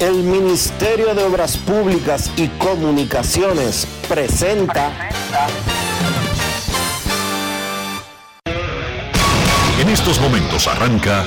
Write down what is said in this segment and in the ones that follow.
El Ministerio de Obras Públicas y Comunicaciones presenta. En estos momentos arranca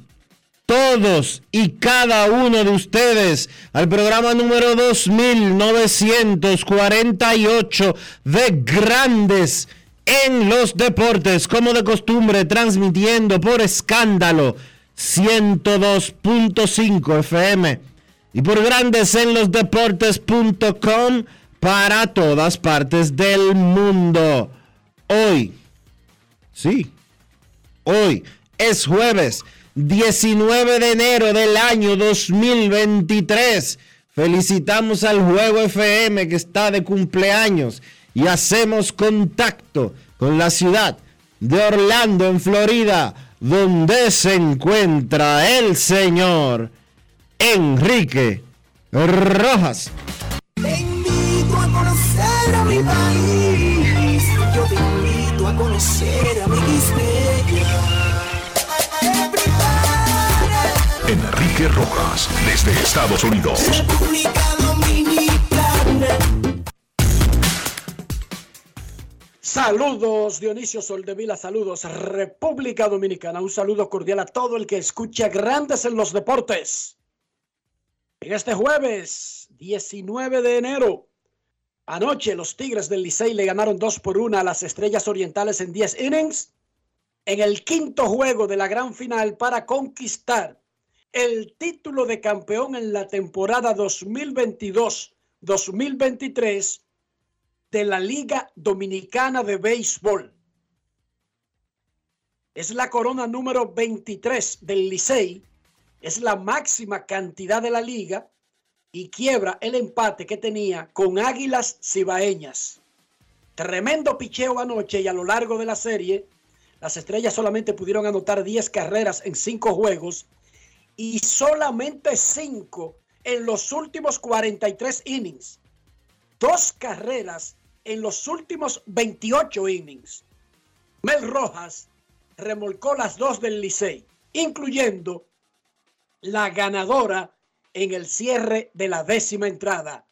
todos y cada uno de ustedes al programa número 2948 de Grandes en los deportes, como de costumbre, transmitiendo por escándalo 102.5 FM y por grandes en los deportes.com para todas partes del mundo. Hoy, sí, hoy es jueves 19 de enero del año 2023. Felicitamos al Juego FM que está de cumpleaños y hacemos contacto con la ciudad de Orlando, en Florida, donde se encuentra el señor Enrique Rojas. Te invito a conocer a mi país. Yo te invito a conocer Rojas, desde Estados Unidos. República Dominicana. Saludos Dionisio Soldevila, saludos República Dominicana, un saludo cordial a todo el que escucha Grandes en los Deportes. En este jueves 19 de enero, anoche los Tigres del Licey le ganaron 2 por 1 a las Estrellas Orientales en 10 innings, en el quinto juego de la gran final para conquistar el título de campeón en la temporada 2022-2023 de la Liga Dominicana de Béisbol. Es la corona número 23 del Licey. Es la máxima cantidad de la liga y quiebra el empate que tenía con Águilas Cibaeñas. Tremendo picheo anoche y a lo largo de la serie, las estrellas solamente pudieron anotar 10 carreras en 5 juegos y solamente 5 en los últimos 43 innings. Dos carreras en los últimos 28 innings. Mel Rojas remolcó las dos del Licey, incluyendo la ganadora en el cierre de la décima entrada.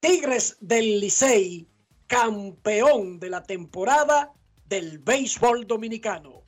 Tigres del Licey, campeón de la temporada del béisbol dominicano.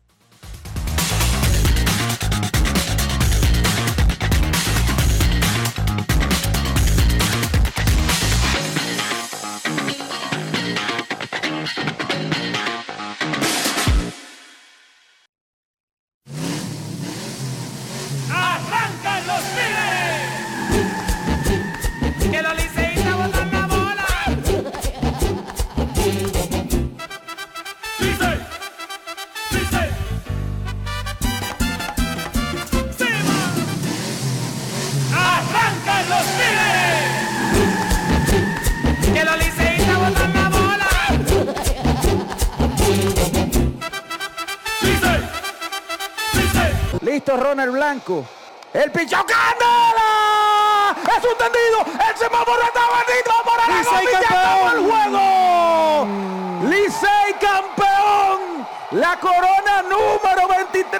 Ronald Blanco. El pichón Candela. Es un tendido. El semáforo está bendito por el Licey campeón. el juego. Licey campeón. La corona número 23.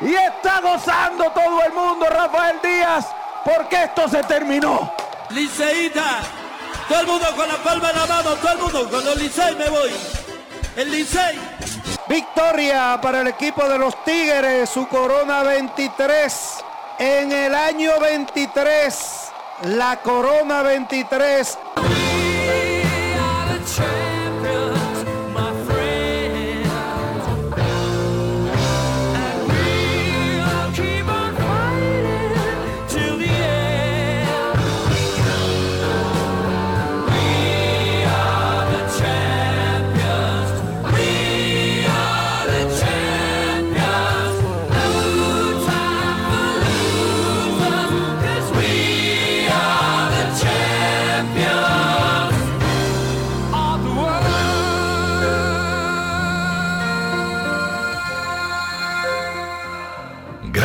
Y está gozando todo el mundo, Rafael Díaz, porque esto se terminó. Liceíta, todo el mundo con la palma en la mano, todo el mundo con los Licey me voy. El Licey. Victoria para el equipo de los Tigres, su corona 23. En el año 23, la corona 23.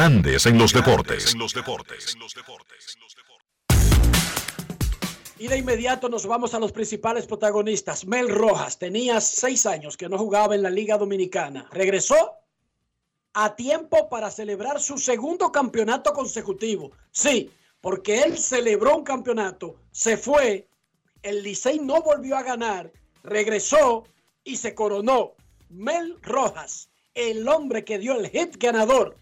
Grandes en los deportes. Y de inmediato nos vamos a los principales protagonistas. Mel Rojas tenía seis años que no jugaba en la Liga Dominicana. Regresó a tiempo para celebrar su segundo campeonato consecutivo. Sí, porque él celebró un campeonato, se fue, el Licey no volvió a ganar, regresó y se coronó. Mel Rojas, el hombre que dio el hit ganador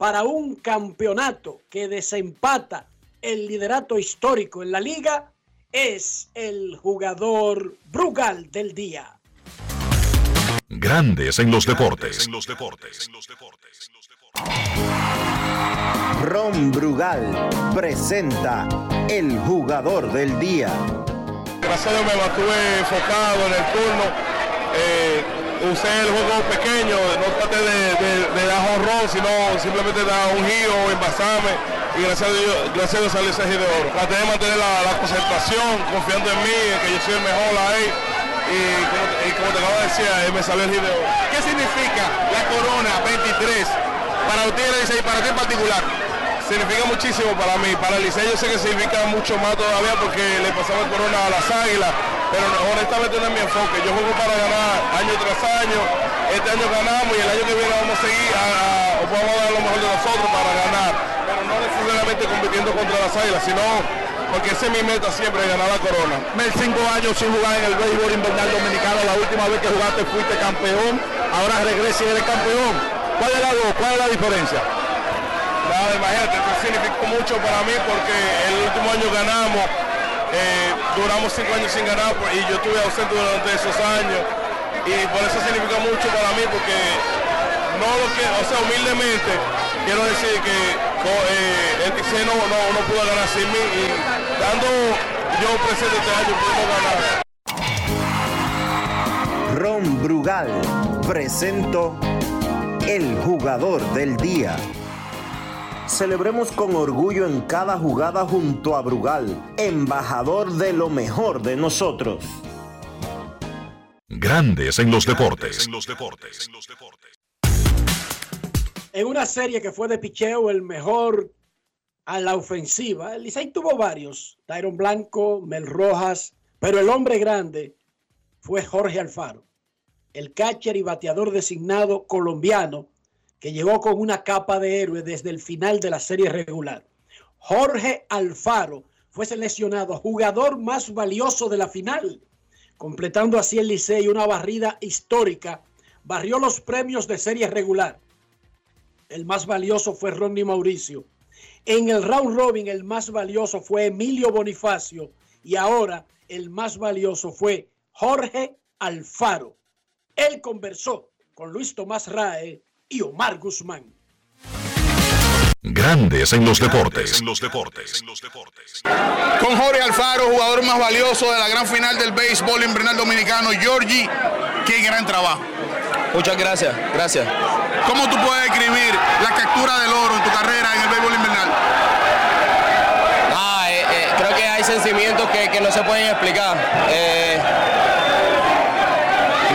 para un campeonato que desempata el liderato histórico en la liga, es el jugador Brugal del día. Grandes en los deportes. Ron Brugal presenta el jugador del día. Gracias a Dios me mantuve enfocado en el turno. Eh, usé el juego pequeño, no traté de, de- de dar honrón, sino simplemente dar un giro, envasarme. Y gracias a Dios, gracias a Dios salió ese giro de oro. Traté de mantener la, la concentración, confiando en mí, en que yo soy el mejor ahí. Y como, y como te acabo de decir, ahí me salió el giro de oro. ¿Qué significa la corona 23 para Tigres y para ti en particular? Significa muchísimo para mí, para el Licey yo sé que significa mucho más todavía porque le pasaba el corona a las águilas, pero honestamente no es mi enfoque, yo juego para ganar año tras año, este año ganamos y el año que viene vamos a seguir, a, a- vamos a dar lo mejor de nosotros para ganar, pero no necesariamente compitiendo contra las águilas, sino porque esa es mi meta siempre, ganar la corona. Mel, cinco años sin jugar en el béisbol invernal dominicano. La última vez que jugaste fuiste campeón. Ahora regresas y eres campeón. ¿Cuál es la? ¿Cuál es la diferencia? Nada, imagínate, esto significó mucho para mí porque el último año ganamos, eh, duramos cinco años sin ganar pues, y yo estuve ausente durante esos años y por eso significa mucho para mí porque no lo que, o sea, humildemente quiero decir que eh, el TC no pudo ganar sin mí y dando yo presente este año pudimos ganar. Ron Brugal presento el jugador del día. Celebremos con orgullo en cada jugada junto a Brugal, embajador de lo mejor de nosotros. Grandes en los deportes. En una serie que fue de picheo, el mejor a la ofensiva, el Licey tuvo varios, Tyron Blanco, Mel Rojas, pero el hombre grande fue Jorge Alfaro, el catcher y bateador designado colombiano que llegó con una capa de héroe desde el final de la serie regular. Jorge Alfaro fue seleccionado jugador más valioso de la final, completando así el Licey una barrida histórica. Barrió los premios de serie regular. El más valioso fue Ronnie Mauricio. En el round robin el más valioso fue Emilio Bonifacio y ahora el más valioso fue Jorge Alfaro. Él conversó con Luis Tomás Rae y Omar Guzmán. Grandes en los deportes. Con Jorge Alfaro, jugador más valioso de la gran final del béisbol invernal dominicano. Georgie, qué gran trabajo. Muchas gracias, gracias. ¿Cómo tú puedes describir la captura del oro en tu carrera en el béisbol invernal? Ah, eh, eh, creo que hay sentimientos que, que no se pueden explicar. Eh,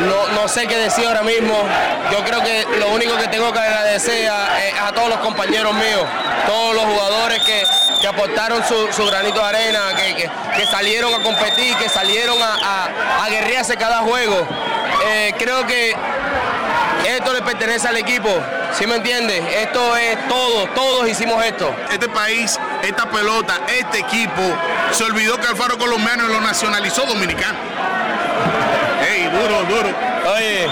no, no sé qué decir ahora mismo. Yo creo que lo único que tengo que agradecer a, eh, a todos los compañeros míos, todos los jugadores que, que aportaron su, su granito de arena, que, que- salieron a competir, que salieron a, a, a guerrearse cada juego. Eh, creo que esto le pertenece al equipo, ¿sí me entiendes? Esto es todo, todos hicimos esto. Este país, esta pelota, este equipo, se olvidó que Alfaro colombiano lo nacionalizó dominicano. ¡Ey, duro, duro! Oye,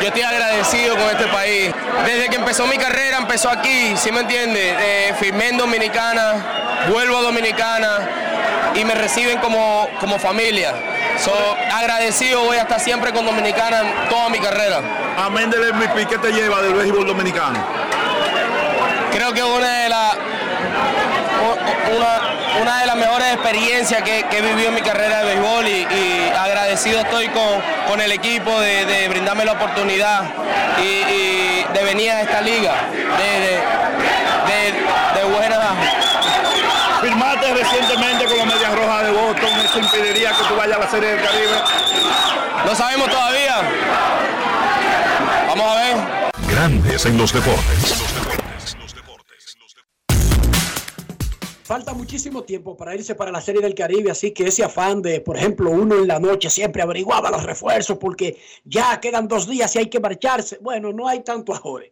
yo estoy agradecido con este país. Desde que empezó mi carrera, empezó aquí, ¿sí me entiendes? Eh, firmé en Dominicana, vuelvo a Dominicana y me reciben como, como familia. So, agradecido voy a estar siempre con Dominicana en toda mi carrera. Amén del MVP, ¿qué te lleva del béisbol dominicano? Creo que una de las una, una de las mejores experiencias que, que he vivido en mi carrera de béisbol y, y agradecido estoy con, con el equipo de, de brindarme la oportunidad y, y de venir a esta liga de, de, de, de buenas Firmaste recientemente con los Medias Rojas de Boston, eso impediría que tú vayas a la Serie del Caribe. No sabemos todavía. Vamos a ver. Grandes en los deportes. Falta muchísimo tiempo para irse para la Serie del Caribe, así que ese afán de, por ejemplo, uno en la noche siempre averiguaba los refuerzos porque ya quedan dos días y hay que marcharse. Bueno, no hay tanto ahora.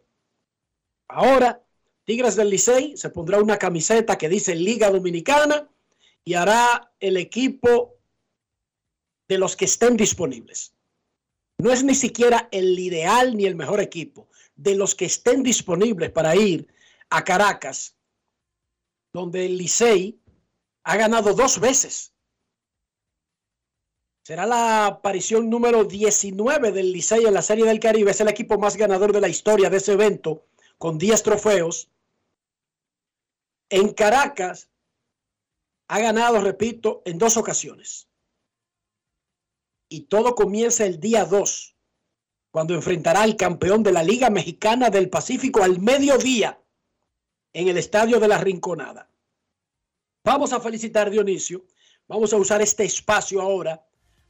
Ahora, Tigres del Licey se pondrá una camiseta que dice Liga Dominicana y hará el equipo de los que estén disponibles. No es ni siquiera el ideal ni el mejor equipo. De los que estén disponibles para ir a Caracas, donde el Licey ha ganado dos veces. Será la aparición número 19 del Licey en la Serie del Caribe. Es el equipo más ganador de la historia de ese evento, con 10 trofeos. En Caracas ha ganado, repito, en dos ocasiones. Y todo comienza el día 2, cuando enfrentará al campeón de la Liga Mexicana del Pacífico al mediodía en el Estadio de la Rinconada. Vamos a felicitar, Dionisio. Vamos a usar este espacio ahora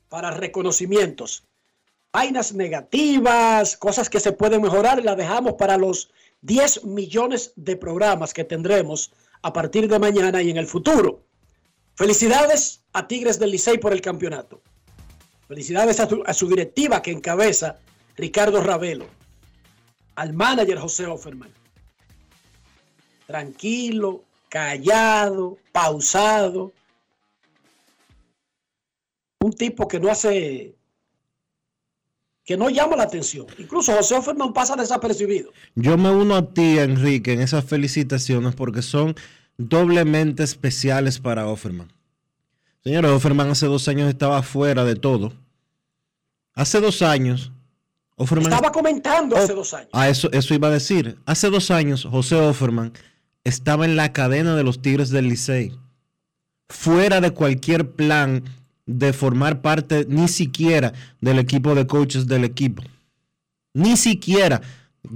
para reconocimientos. Vainas negativas, cosas que se pueden mejorar, las dejamos para los 10 millones de programas que tendremos a partir de mañana y en el futuro. Felicidades a Tigres del Licey por el campeonato. Felicidades a, a su directiva que encabeza Ricardo Ravelo. Al manager José Offerman. Tranquilo, callado, pausado. Un tipo que no hace, que no llama la atención. Incluso José Offerman pasa desapercibido. Yo me uno a ti, Enrique, en esas felicitaciones porque son doblemente especiales para Offerman. Señor, Offerman hace dos años estaba fuera de todo. Hace dos años, Offerman... Estaba comentando hace dos años. Ah, eso, eso iba a decir. Hace dos años, José Offerman estaba en la cadena de los Tigres del Licey. Fuera de cualquier plan de formar parte ni siquiera del equipo de coaches del equipo. Ni siquiera,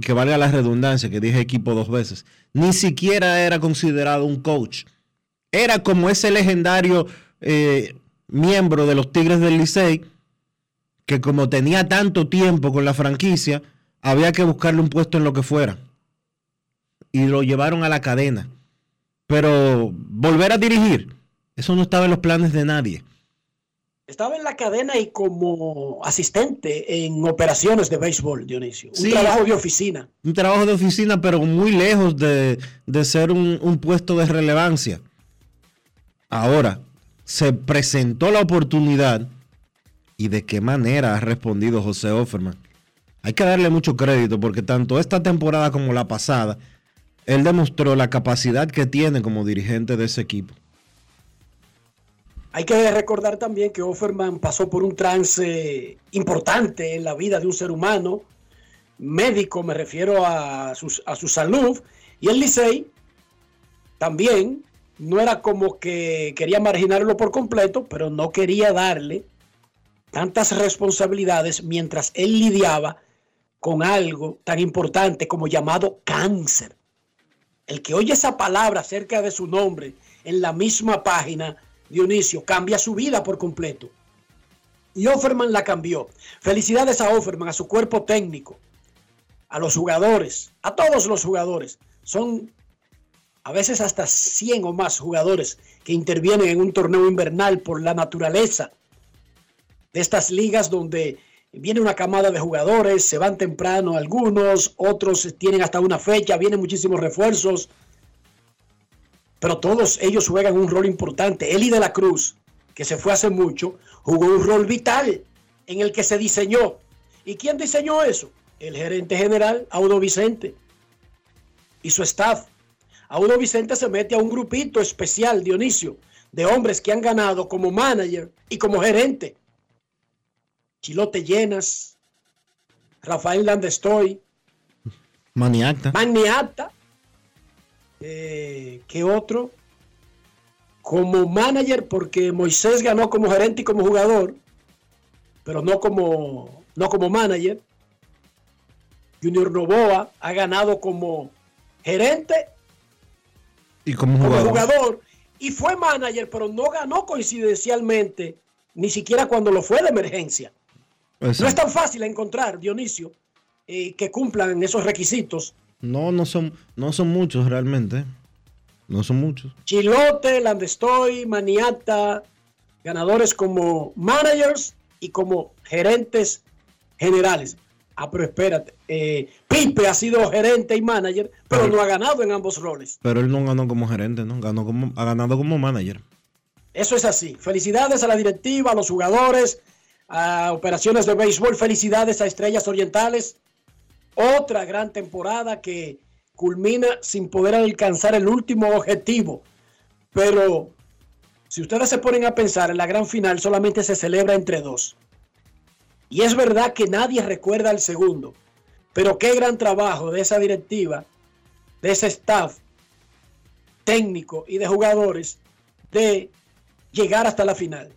que valga la redundancia, que dije equipo dos veces, ni siquiera era considerado un coach. Era como ese legendario eh, miembro de los Tigres del Licey, que como tenía tanto tiempo con la franquicia, había que buscarle un puesto en lo que fuera. Y lo llevaron a la cadena. Pero volver a dirigir, eso no estaba en los planes de nadie. Estaba en la cadena y como asistente en operaciones de béisbol, Dionisio. Un Sí. trabajo de oficina. Un trabajo de oficina, pero muy lejos de, de ser un, un puesto de relevancia. Ahora, se presentó la oportunidad y de qué manera ha respondido José Offerman. Hay que darle mucho crédito porque tanto esta temporada como la pasada, él demostró la capacidad que tiene como dirigente de ese equipo. Hay que recordar también que Offerman pasó por un trance importante en la vida de un ser humano, médico, me refiero a su, salud, y el Licey también no era como que quería marginarlo por completo, pero no quería darle tantas responsabilidades mientras él lidiaba con algo tan importante como llamado cáncer. El que oye esa palabra acerca de su nombre en la misma página Dionisio, cambia su vida por completo. Y Offerman la cambió. Felicidades a Offerman, a su cuerpo técnico, a los jugadores, a todos los jugadores. Son a veces hasta 100 o más jugadores que intervienen en un torneo invernal por la naturaleza de estas ligas donde viene una camada de jugadores, se van temprano algunos, otros tienen hasta una fecha, vienen muchísimos refuerzos, pero todos ellos juegan un rol importante. Eli de la Cruz, que se fue hace mucho, jugó un rol vital en el que se diseñó. ¿Y quién diseñó eso? El gerente general, Audo Vicente, y su staff. Audo Vicente se mete a un grupito especial, Dionisio, de hombres que han ganado como manager y como gerente. Chilote Llenas, Rafael Landestoy, Maniacta. Maniata, eh, ¿qué otro? Como manager, porque Moisés ganó como gerente y como jugador, pero no como, no como manager. Junior Novoa ha ganado como gerente y como como jugador. jugador y fue manager, pero no ganó coincidencialmente, ni siquiera cuando lo fue de emergencia. No es tan fácil encontrar, Dionisio, eh, que cumplan esos requisitos. No, no son, no son muchos realmente. No son muchos. Chilote, Landestoy, Maniata, ganadores como managers y como gerentes generales. Ah, pero espérate, eh, Pipe ha sido gerente y manager, pero no ha ganado en ambos roles. Pero él no ganó como gerente, ¿no? Ganó como, ha ganado como manager. Eso es así. Felicidades a la directiva, a los jugadores, a operaciones de béisbol. Felicidades a Estrellas Orientales. Otra gran temporada que culmina sin poder alcanzar el último objetivo. Pero si ustedes se ponen a pensar, en la gran final solamente se celebra entre dos. Y es verdad que nadie recuerda al segundo. Pero qué gran trabajo de esa directiva, de ese staff técnico y de jugadores de llegar hasta la final.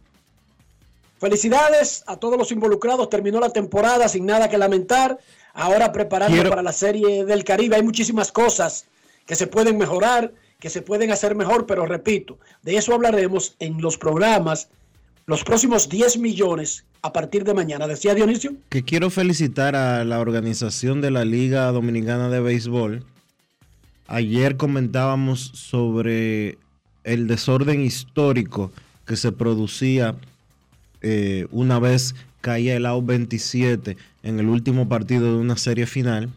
Felicidades a todos los involucrados. Terminó la temporada sin nada que lamentar. Ahora preparando Quiero- para la serie del Caribe. Hay muchísimas cosas que se pueden mejorar, que se pueden hacer mejor, pero repito, de eso hablaremos en los programas, los próximos 10 millones a partir de mañana. Decía Dionisio. Que quiero felicitar a la organización de la Liga Dominicana de Béisbol. Ayer comentábamos sobre el desorden histórico que se producía eh, una vez caía el out 27 en el último partido de una serie final,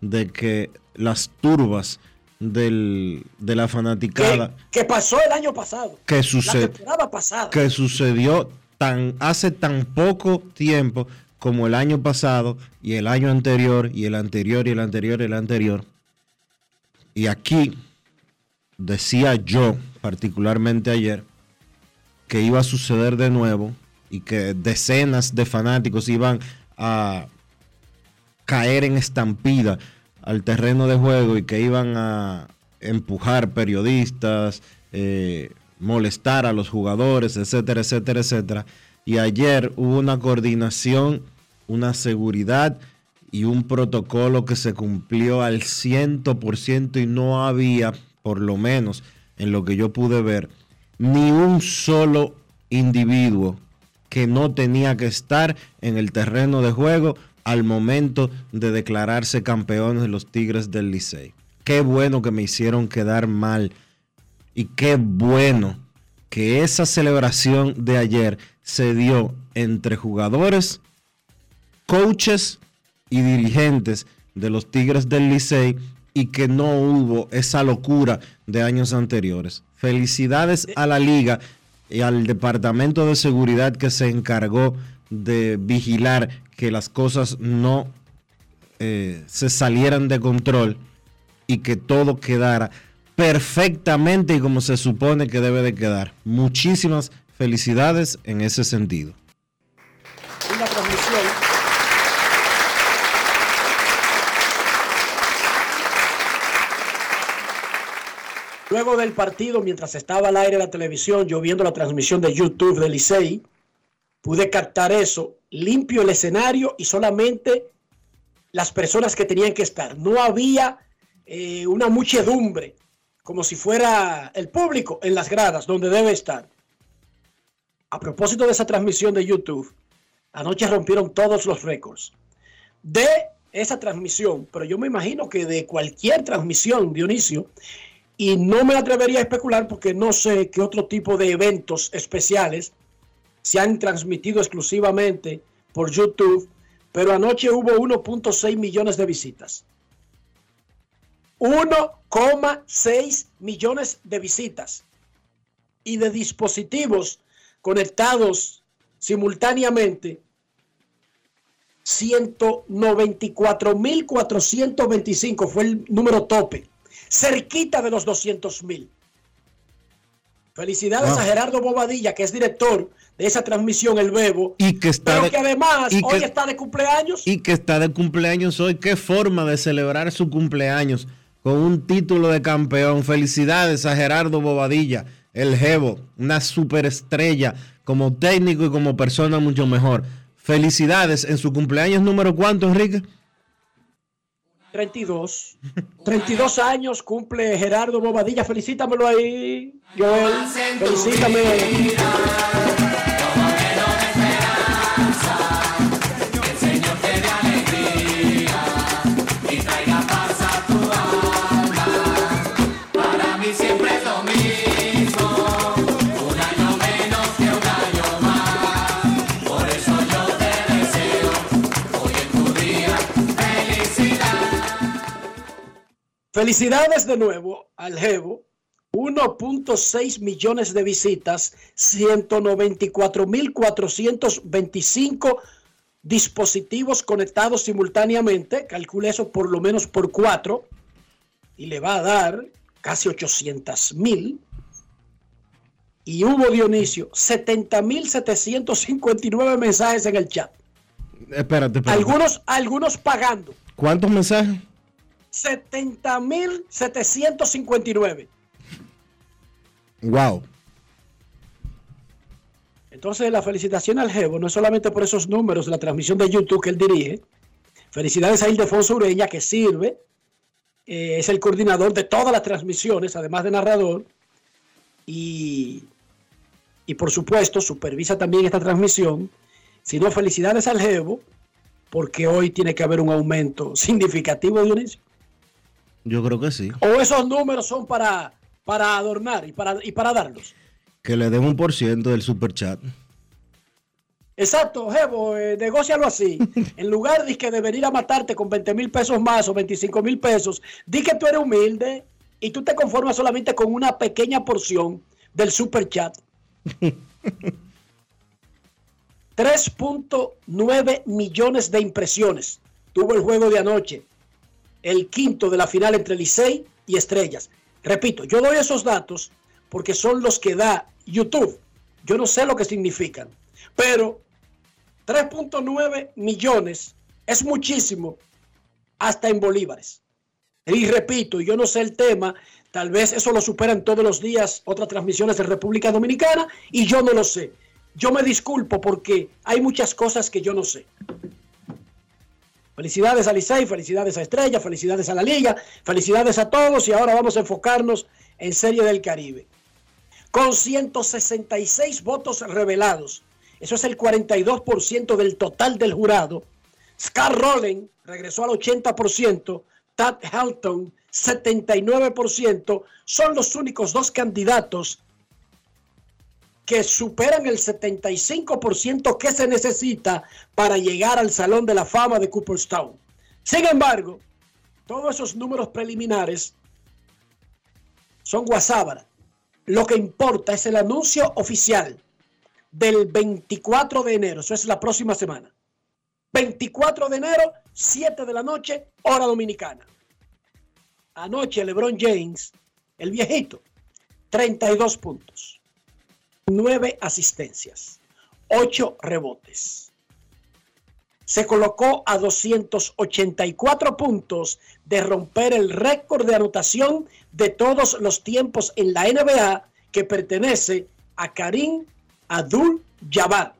de que las turbas del- de la fanaticada Que pasó el año pasado. que pasada. que sucedió tan hace tan poco tiempo como el año pasado y el año anterior y el anterior y el anterior y el anterior. Y aquí decía yo, particularmente ayer, que iba a suceder de nuevo y que decenas de fanáticos iban a caer en estampida al terreno de juego y que iban a empujar periodistas, eh, molestar a los jugadores, etcétera, etcétera, etcétera. Y ayer hubo una coordinación, una seguridad y un protocolo que se cumplió al 100% y no había, por lo menos en lo que yo pude ver, ni un solo individuo que no tenía que estar en el terreno de juego al momento de declararse campeones de los Tigres del Licey. Qué bueno que me hicieron quedar mal y qué bueno que esa celebración de ayer se dio entre jugadores, coaches y dirigentes de los Tigres del Licey y que no hubo esa locura de años anteriores. Felicidades a la liga y al departamento de seguridad que se encargó de vigilar que las cosas no eh, se salieran de control y que todo quedara perfectamente y como se supone que debe de quedar. Muchísimas felicidades en ese sentido. Una transmisión. Luego del partido, mientras estaba al aire la televisión, yo viendo la transmisión de YouTube del Licey, pude captar eso, limpio el escenario y solamente las personas que tenían que estar. No había eh, una muchedumbre, como si fuera el público en las gradas, donde debe estar. a propósito de esa transmisión de YouTube, anoche rompieron todos los récords de esa transmisión, pero yo me imagino que de cualquier transmisión, Dionisio, y no me atrevería a especular porque no sé qué otro tipo de eventos especiales se han transmitido exclusivamente por YouTube, pero anoche hubo 1.6 millones de visitas. 1,6 millones de visitas y de dispositivos conectados simultáneamente 194.425 fue el número tope, cerquita de los 200.000. Felicidades Wow. a Gerardo Bobadilla, que es director de esa transmisión, El Bebo, Y que está pero de- que además y hoy que- está de cumpleaños. y que está de cumpleaños hoy. Qué forma de celebrar su cumpleaños con un título de campeón. Felicidades a Gerardo Bobadilla, el Jevo, una superestrella como técnico y como persona mucho mejor. Felicidades en su cumpleaños número cuánto, Enrique? 32. 32 años cumple Gerardo Bobadilla. Felicítamelo ahí, Joel. Felicítame. Felicidades de nuevo al Jevo. 1.6 millones de visitas, 194.425 dispositivos conectados simultáneamente. Calcule eso por lo menos por cuatro y le va a dar casi 800 mil. Y hubo Dionisio 70.759 mensajes en el chat. Espérate, espérate. Algunos, algunos pagando. ¿Cuántos mensajes? 70.759. Wow. Entonces, la felicitación al Jevo no es solamente por esos números de la transmisión de YouTube que él dirige. Felicidades a Ildefonso Ureña, que sirve. eh, es el coordinador de todas las transmisiones, además de narrador. Y, y por supuesto, supervisa también esta transmisión. Sino felicidades al Jevo, porque hoy tiene que haber un aumento significativo, Dionisio. Yo creo que sí. O esos números son para, para adornar y para, y para darlos. Que le den un por ciento del super chat. Exacto, Jevo, eh, negócialo así. En lugar de que de venir a matarte con 20 mil pesos más o 25 mil pesos, di que tú eres humilde y tú te conformas solamente con una pequeña porción del super chat. 3.9 millones de impresiones tuvo el juego de anoche, el quinto de la final entre Licey y Estrellas. Repito, yo doy esos datos porque son los que da YouTube. Yo no sé lo que significan, pero 3.9 millones es muchísimo hasta en bolívares. Y repito, yo no sé el tema, tal vez eso lo superan todos los días otras transmisiones de República Dominicana y yo no lo sé. Yo me disculpo porque hay muchas cosas que yo no sé. Felicidades a Licey, felicidades a Estrella, felicidades a la Liga, felicidades a todos y ahora vamos a enfocarnos en Serie del Caribe. Con 166 votos revelados, eso es el 42% del total del jurado. Scar Rowling regresó al 80%, Tad Helton 79%, son los únicos dos candidatos que superan el 75% que se necesita para llegar al Salón de la Fama de Cooperstown. Sin embargo, todos esos números preliminares son guasábara. Lo que importa es el anuncio oficial del 24 de enero, eso es la próxima semana. 24 de enero, 7 de la noche, hora dominicana. Anoche LeBron James, el viejito, 32 puntos, 9 asistencias, 8 rebotes. Se colocó a 284 puntos de romper el récord de anotación de todos los tiempos en la NBA que pertenece a Karim Abdul-Jabbar.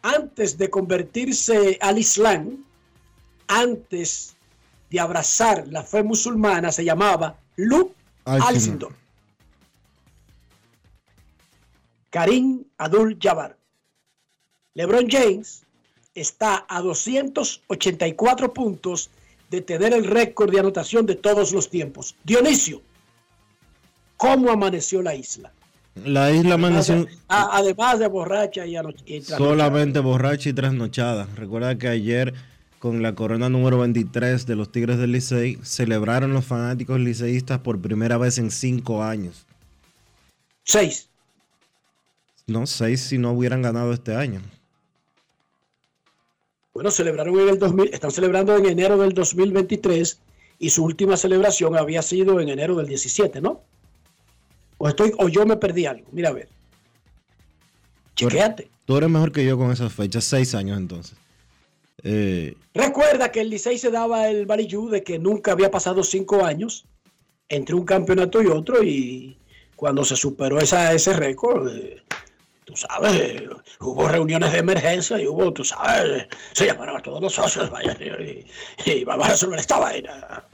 Antes de convertirse al Islam, antes de abrazar la fe musulmana, se llamaba Luke Alcindor. Karim Abdul Jabbar. LeBron James está a 284 puntos de tener el récord de anotación de todos los tiempos. Dionisio, ¿cómo amaneció la isla? La isla amaneció Ah, además de borracha y, y trasnochada. solamente borracha y trasnochada. Recuerda que ayer, con la corona número 23 de los Tigres del Licey, celebraron los fanáticos liceístas por primera vez en cinco años. Seis. No, seis si no hubieran ganado este año. Bueno, celebraron en el 2000, están celebrando en enero del 2023 y su última celebración había sido en enero del 17, ¿no? O estoy o yo me perdí algo. Mira a ver. Chequéate. Tú eres mejor que yo con esas fechas, seis años entonces. Eh, Recuerda que el Licey se daba el barillú de que nunca había pasado cinco años entre un campeonato y otro y cuando se superó esa, ese récord, eh, tú sabes, hubo reuniones de emergencia y hubo, tú sabes, se llamaron a todos los socios, vaya, y, y vamos a resolver esta vaina.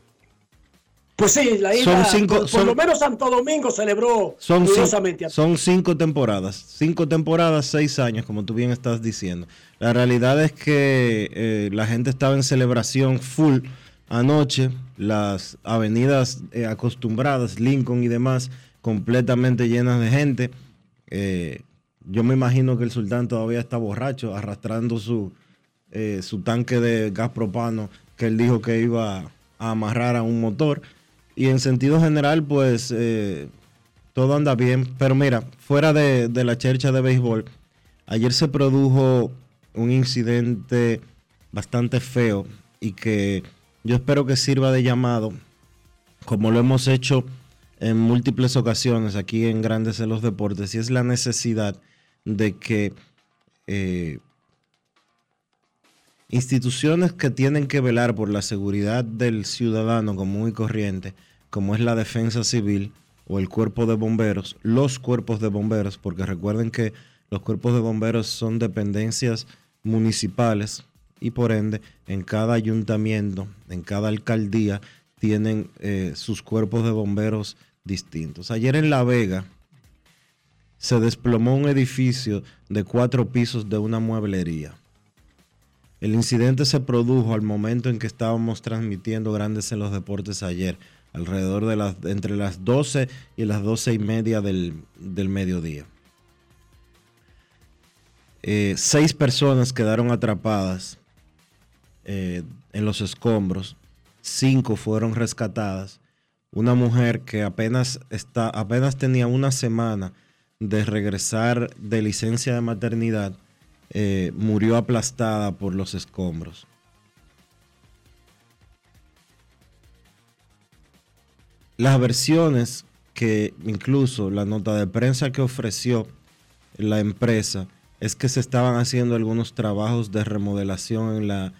Pues sí, la isla, Son cinco- por, lo menos Santo Domingo celebró son, curiosamente. son cinco temporadas. Cinco temporadas, seis años, como tú bien estás diciendo. La realidad es que eh, la gente estaba en celebración full anoche. Las avenidas eh, acostumbradas, Lincoln y demás, completamente llenas de gente. Eh, yo me imagino que el sultán todavía está borracho, arrastrando su, eh, su tanque de gas propano que él dijo que iba a amarrar a un motor. Y en sentido general, pues eh, todo anda bien. Pero mira, fuera de, de la chercha de béisbol, ayer se produjo un incidente bastante feo y que yo espero que sirva de llamado, como lo hemos hecho en múltiples ocasiones aquí en Grandes en los Deportes, y es la necesidad de que eh, instituciones que tienen que velar por la seguridad del ciudadano común y corriente, como es la defensa civil o el cuerpo de bomberos, los cuerpos de bomberos, porque recuerden que los cuerpos de bomberos son dependencias municipales y por ende en cada ayuntamiento, en cada alcaldía, tienen eh, sus cuerpos de bomberos distintos. Ayer en La Vega se desplomó un edificio de cuatro pisos de una mueblería. El incidente se produjo al momento en que estábamos transmitiendo Grandes en los Deportes ayer, alrededor de las, entre las 12 y las 12 y media del, del mediodía. Eh, seis personas quedaron atrapadas eh, en los escombros, cinco fueron rescatadas. Una mujer que apenas, está, apenas tenía una semana de regresar de licencia de maternidad, eh, murió aplastada por los escombros. Las versiones que incluso la nota de prensa que ofreció la empresa es que se estaban haciendo algunos trabajos de remodelación en la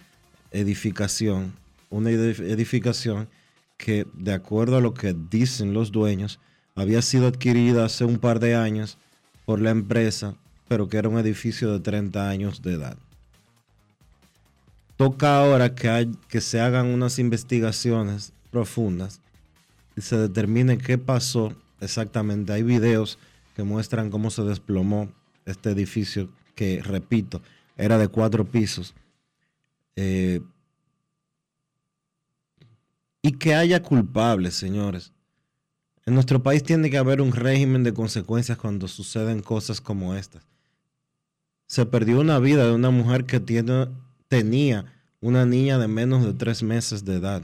edificación, una edif- edificación que de acuerdo a lo que dicen los dueños había sido adquirida hace un par de años por la empresa, pero que era un edificio de 30 años de edad. Toca ahora que, hay- que se hagan unas investigaciones profundas y se determine qué pasó exactamente. Hay videos que muestran cómo se desplomó este edificio que, repito, era de cuatro pisos. Eh, y que haya culpables, señores. En nuestro país tiene que haber un régimen de consecuencias cuando suceden cosas como estas. Se perdió una vida de una mujer que tenía una niña de menos de tres meses de edad.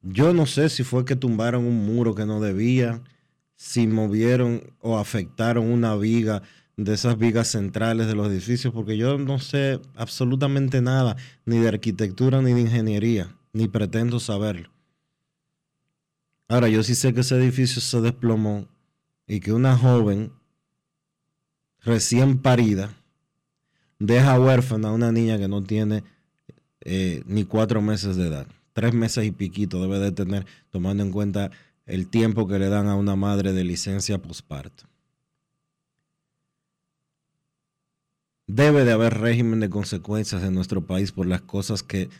Yo no sé si fue que tumbaron un muro que no debía, si movieron o afectaron una viga de esas vigas centrales de los edificios, porque yo no sé absolutamente nada, ni de arquitectura ni de ingeniería, ni pretendo saberlo. Ahora, yo sí sé que ese edificio se desplomó y que una joven recién parida deja huérfana a una niña que no tiene eh, ni cuatro meses de edad. Tres meses y piquito debe de tener, tomando en cuenta el tiempo que le dan a una madre de licencia posparto. Debe de haber régimen de consecuencias en nuestro país por las cosas que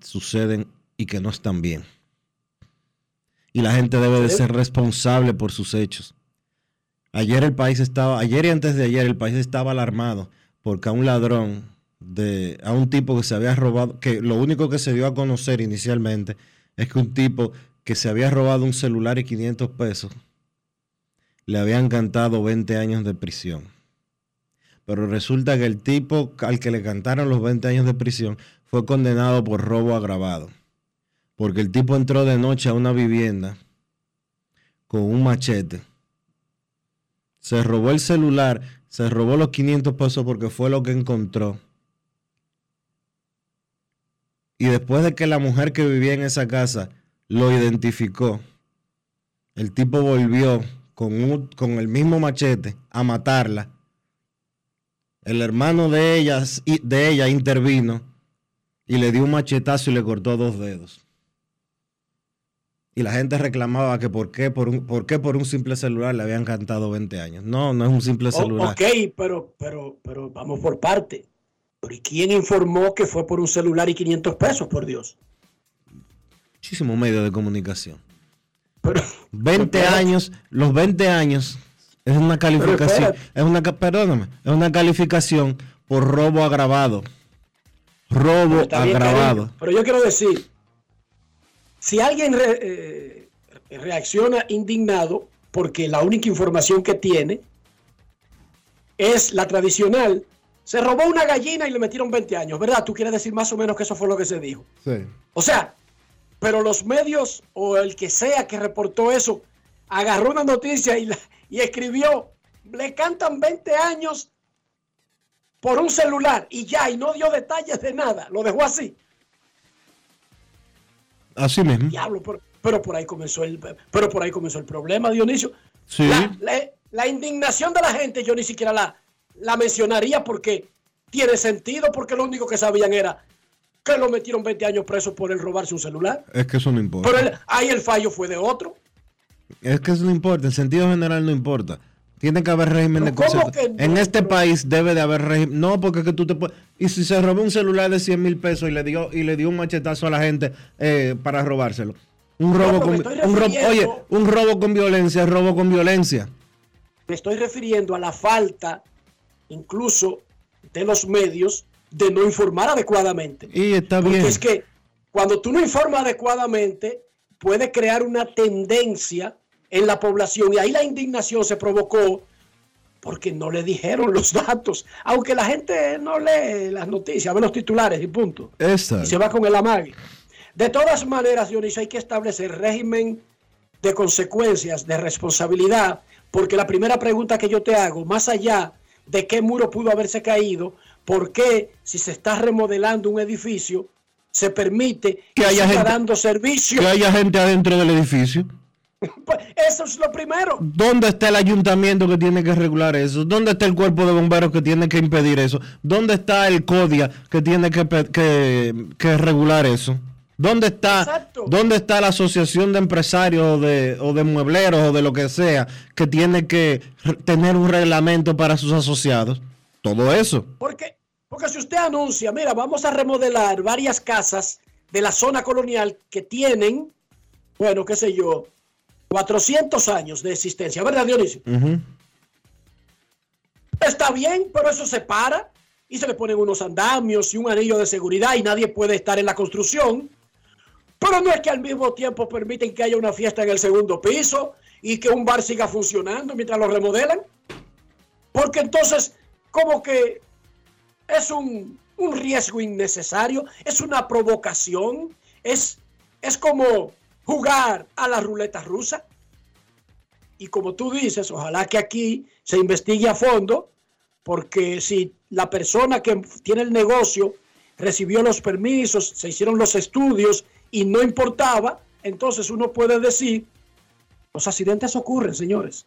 suceden y que no están bien. Y la gente debe de ser responsable por sus hechos. Ayer el país estaba, ayer y antes de ayer el país estaba alarmado porque a un ladrón, de, a un tipo que se había robado, que lo único que se dio a conocer inicialmente es que un tipo que se había robado un celular y 500 pesos, le habían cantado 20 años de prisión. Pero resulta que el tipo al que le cantaron los 20 años de prisión fue condenado por robo agravado. Porque el tipo entró de noche a una vivienda con un machete. Se robó el celular, se robó los 500 pesos porque fue lo que encontró. Y después de que la mujer que vivía en esa casa lo identificó, el tipo volvió con, un- con el mismo machete a matarla. El hermano de ella, de ella intervino y le dio un machetazo y le cortó dos dedos. Y la gente reclamaba que por qué por un, por qué por un simple celular le habían cantado 20 años. No, no es un simple O- celular. ok, pero, pero, pero vamos por parte. Pero ¿y quién informó que fue por un celular y 500 pesos, por Dios? Muchísimos medios de comunicación. Pero, 20 pero- años, los 20 años es una calificación, es una perdóname, es una calificación por robo agravado. Robo agravado. cariño, pero yo quiero decir, si alguien re- eh, reacciona indignado porque la única información que tiene es la tradicional, se robó una gallina y le metieron 20 años, ¿verdad? Tú quieres decir más o menos que eso fue lo que se dijo. Sí. O sea, pero los medios o el que sea que reportó eso, agarró una noticia y, la- y escribió, le cantan 20 años por un celular y ya, y no dio detalles de nada, lo dejó así. Así mismo. Diablo, pero, pero por ahí comenzó el, pero por ahí comenzó el problema, Dionisio. Sí. La, la- la indignación de la gente yo ni siquiera la, la mencionaría porque tiene sentido, porque lo único que sabían era que lo metieron 20 años preso por el robarse un celular. Es que eso no importa. Pero el- ahí el fallo fue de otro. Es que eso no importa, en sentido general no importa. Tiene que haber régimen de Pero ¿cómo concentración. En este país debe de haber régimen. No, porque es que tú te puedes. Y si se robó un celular de 100 mil pesos y le dio y le dio un machetazo a la gente eh, para robárselo. Un robo con. un ro- refiriendo- oye, un robo con violencia robo con violencia. Me estoy refiriendo a la falta, incluso de los medios, de no informar adecuadamente. Y está Porque bien. es que cuando tú no informas adecuadamente, puede crear una tendencia en la población y ahí la indignación se provocó porque no le dijeron los datos, aunque la gente no lee las noticias, ve los titulares y punto. Y se va con el amague. De todas maneras, Dionisio, hay que establecer régimen de consecuencias, de responsabilidad, porque la primera pregunta que yo te hago, más allá de qué muro pudo haberse caído, ¿por qué si se está remodelando un edificio se permite Que haya gente- dando servicio? Que haya gente adentro del edificio. Pues, Eso es lo primero. ¿Dónde está el ayuntamiento que tiene que regular eso? ¿Dónde está el cuerpo de bomberos que tiene que impedir eso? ¿Dónde está el CODIA que tiene que, que- que regular eso? ¿Dónde está, Exacto. ¿Dónde está la asociación de empresarios o de, o de muebleros o de lo que sea que tiene que tener un reglamento para sus asociados? Todo eso. Porque, porque si usted anuncia, mira, vamos a remodelar varias casas de la zona colonial que tienen, bueno, qué sé yo, 400 años de existencia, ¿verdad, Dionisio? Está bien, pero eso se para y se le ponen unos andamios y un anillo de seguridad y nadie puede estar en la construcción. Pero no es que al mismo tiempo permiten que haya una fiesta en el segundo piso y que un bar siga funcionando mientras lo remodelan. Porque entonces, como que es un, un riesgo innecesario, es una provocación, es, es como jugar a la ruleta rusa. Y como tú dices, ojalá que aquí se investigue a fondo, porque si la persona que tiene el negocio recibió los permisos, se hicieron los estudios y no importaba, entonces uno puede decir, los accidentes ocurren, señores.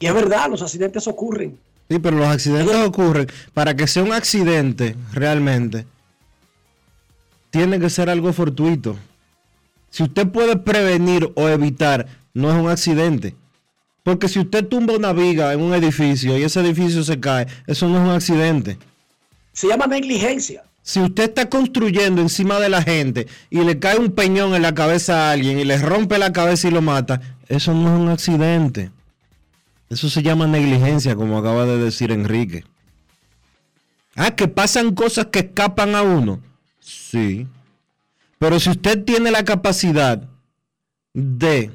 Y es verdad, los accidentes ocurren. Sí, pero los accidentes ocurren. Para que sea un accidente realmente, tiene que ser algo fortuito. Si usted puede prevenir o evitar, no es un accidente. Porque si usted tumba una viga en un edificio y ese edificio se cae, eso no es un accidente. Se llama negligencia. Si usted está construyendo encima de la gente y le cae un peñón en la cabeza a alguien y le rompe la cabeza y lo mata, eso no es un accidente. Eso se llama negligencia, como acaba de decir Enrique. Ah, que pasan cosas que escapan a uno. Sí. Pero si usted tiene la capacidad de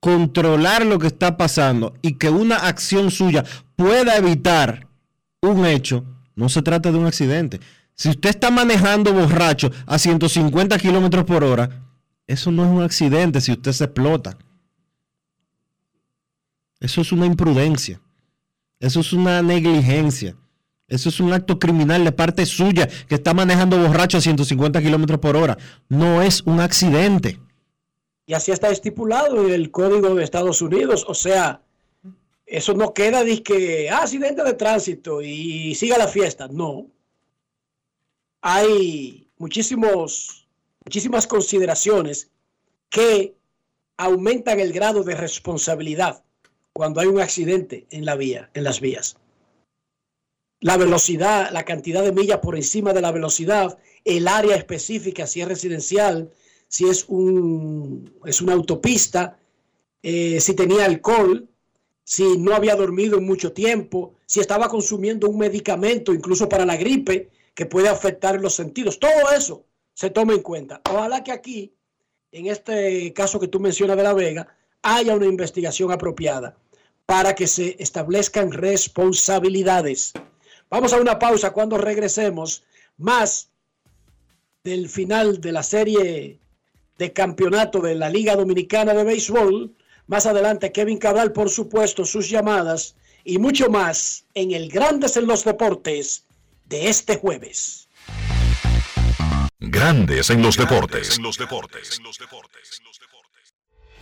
controlar lo que está pasando y que una acción suya pueda evitar un hecho, no se trata de un accidente. Si usted está manejando borracho a 150 kilómetros por hora, eso no es un accidente si usted se explota. Eso es una imprudencia. Eso es una negligencia. Eso es un acto criminal de parte suya que está manejando borracho a 150 kilómetros por hora. No es un accidente. Y así está estipulado en el Código de Estados Unidos. O sea, eso no queda de que ah, accidente de tránsito y siga la fiesta. No. Hay muchísimos, muchísimas consideraciones que aumentan el grado de responsabilidad cuando hay un accidente en la vía, en las vías. La velocidad, la cantidad de millas por encima de la velocidad, el área específica, si es residencial, si es, un, es una autopista, eh, si tenía alcohol, si no había dormido en mucho tiempo, si estaba consumiendo un medicamento, incluso para la gripe, que puede afectar los sentidos. Todo eso se toma en cuenta. Ojalá que aquí, en este caso que tú mencionas de La Vega, haya una investigación apropiada para que se establezcan responsabilidades. Vamos a una pausa cuando regresemos. Más del final de la serie de campeonato de la Liga Dominicana de Béisbol. Más adelante, Kevin Cabral, por supuesto, sus llamadas y mucho más en el Grandes en los Deportes de este jueves. Grandes en los deportes.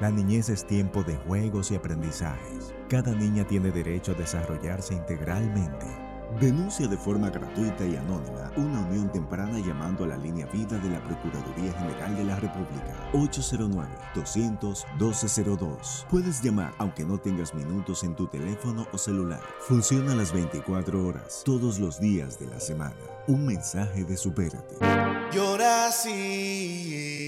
La niñez es tiempo de juegos y aprendizajes. Cada niña tiene derecho a desarrollarse integralmente. Denuncia de forma gratuita y anónima una unión temprana llamando a la línea vida de la Procuraduría General de la República 809-200-1202. Puedes llamar aunque no tengas minutos en tu teléfono o celular. Funciona las 24 horas, todos los días de la semana. Un mensaje de supérate. Llora así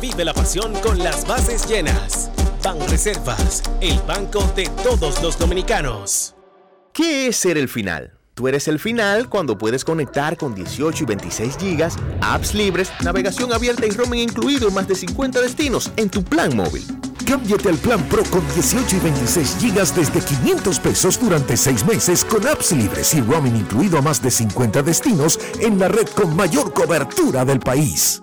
vive la pasión con las bases llenas. Ban Reservas, el banco de todos los dominicanos. ¿Qué es ser el final? Tú eres el final cuando puedes conectar con 18 y 26 gigas, apps libres, navegación abierta y roaming incluido en más de 50 destinos en tu plan móvil. Cámbiate al plan Pro con 18 y 26 gigas desde 500 pesos durante 6 meses con apps libres y roaming incluido a más de 50 destinos en la red con mayor cobertura del país.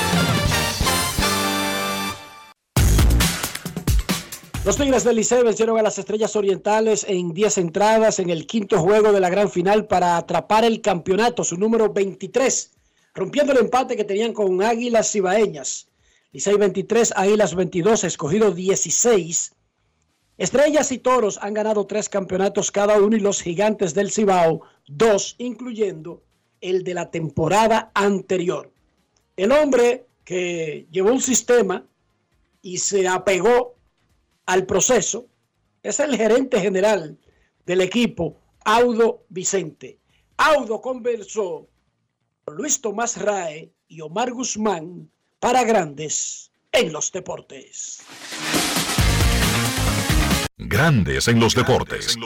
Los Tigres del Liceo vencieron a las Estrellas Orientales en 10 entradas en el quinto juego de la gran final para atrapar el campeonato, su número 23, rompiendo el empate que tenían con Águilas Cibaeñas. Licey 23, Águilas 22, escogido 16. Estrellas y Toros han ganado tres campeonatos cada uno y los Gigantes del Cibao dos, incluyendo el de la temporada anterior. El hombre que llevó un sistema y se apegó al proceso es el gerente general del equipo, Audo Vicente. Audo conversó con Luis Tomás Rae y Omar Guzmán para grandes en los deportes. Grandes en los deportes.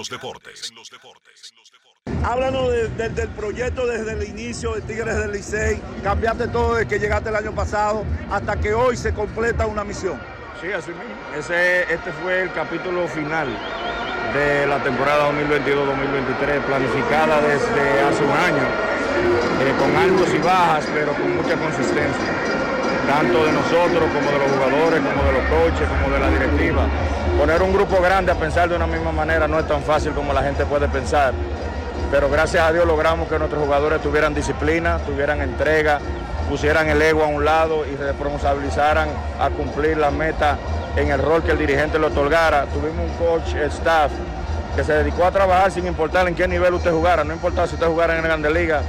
Háblanos de- de- del proyecto desde el inicio de Tigres del Licey. Cambiaste todo desde que llegaste el año pasado hasta que hoy se completa una misión. Sí, así mismo. Este fue el capítulo final de la temporada 2022-2023, planificada desde hace un año, eh, con altos y bajas, pero con mucha consistencia, tanto de nosotros como de los jugadores, como de los coaches, como de la directiva. Poner un grupo grande a pensar de una misma manera no es tan fácil como la gente puede pensar, pero gracias a Dios logramos que nuestros jugadores tuvieran disciplina, tuvieran entrega, pusieran el ego a un lado y se responsabilizaran a cumplir la meta en el rol que el dirigente le otorgara. Tuvimos un coach, staff, que se dedicó a trabajar sin importar en qué nivel usted jugara, no importaba si usted jugara en la Grande Liga,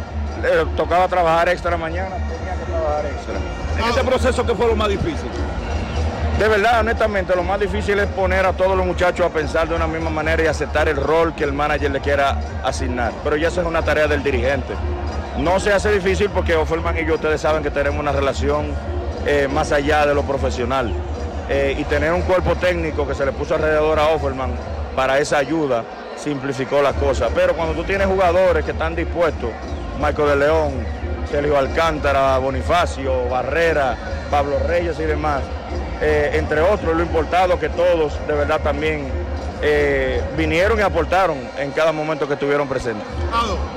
le tocaba trabajar extra mañana, tenía que trabajar extra. En este proceso, ¿qué fue lo más difícil? De verdad, honestamente, lo más difícil es poner a todos los muchachos a pensar de una misma manera y aceptar el rol que el manager le quiera asignar. Pero ya eso es una tarea del dirigente. No se hace difícil porque Offerman y yo, ustedes saben que tenemos una relación eh, más allá de lo profesional. Eh, y tener un cuerpo técnico que se le puso alrededor a Offerman para esa ayuda simplificó las cosas. Pero cuando tú tienes jugadores que están dispuestos, Marco de León, Sergio Alcántara, Bonifacio, Barrera, Pablo Reyes y demás, eh, entre otros, lo importado que todos de verdad también eh, vinieron y aportaron en cada momento que estuvieron presentes.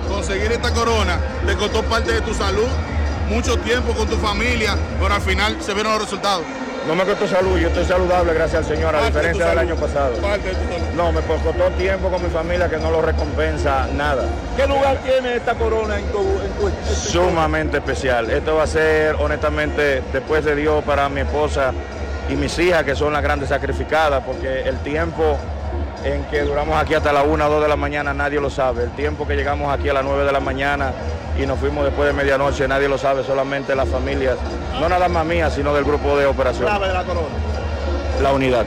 Conseguir esta corona te costó parte de tu salud, mucho tiempo con tu familia, pero al final se vieron los resultados. No me costó salud, yo estoy saludable gracias al Señor, a Parte de tu diferencia del año pasado. Parte de tu salud. No, me costó tiempo con mi familia que no lo recompensa nada. ¿Qué lugar tiene esta corona en tu, en tu- Sumamente especial. Esto va a ser, honestamente, después de Dios para mi esposa y mis hijas, que son las grandes sacrificadas, porque el tiempo en que duramos aquí hasta la 1 o 2 de la mañana nadie lo sabe. El tiempo que llegamos aquí a las 9 de la mañana y nos fuimos después de medianoche nadie lo sabe, solamente las familias, no nada más mías, sino del grupo de operación, Clave de la corona. la unidad.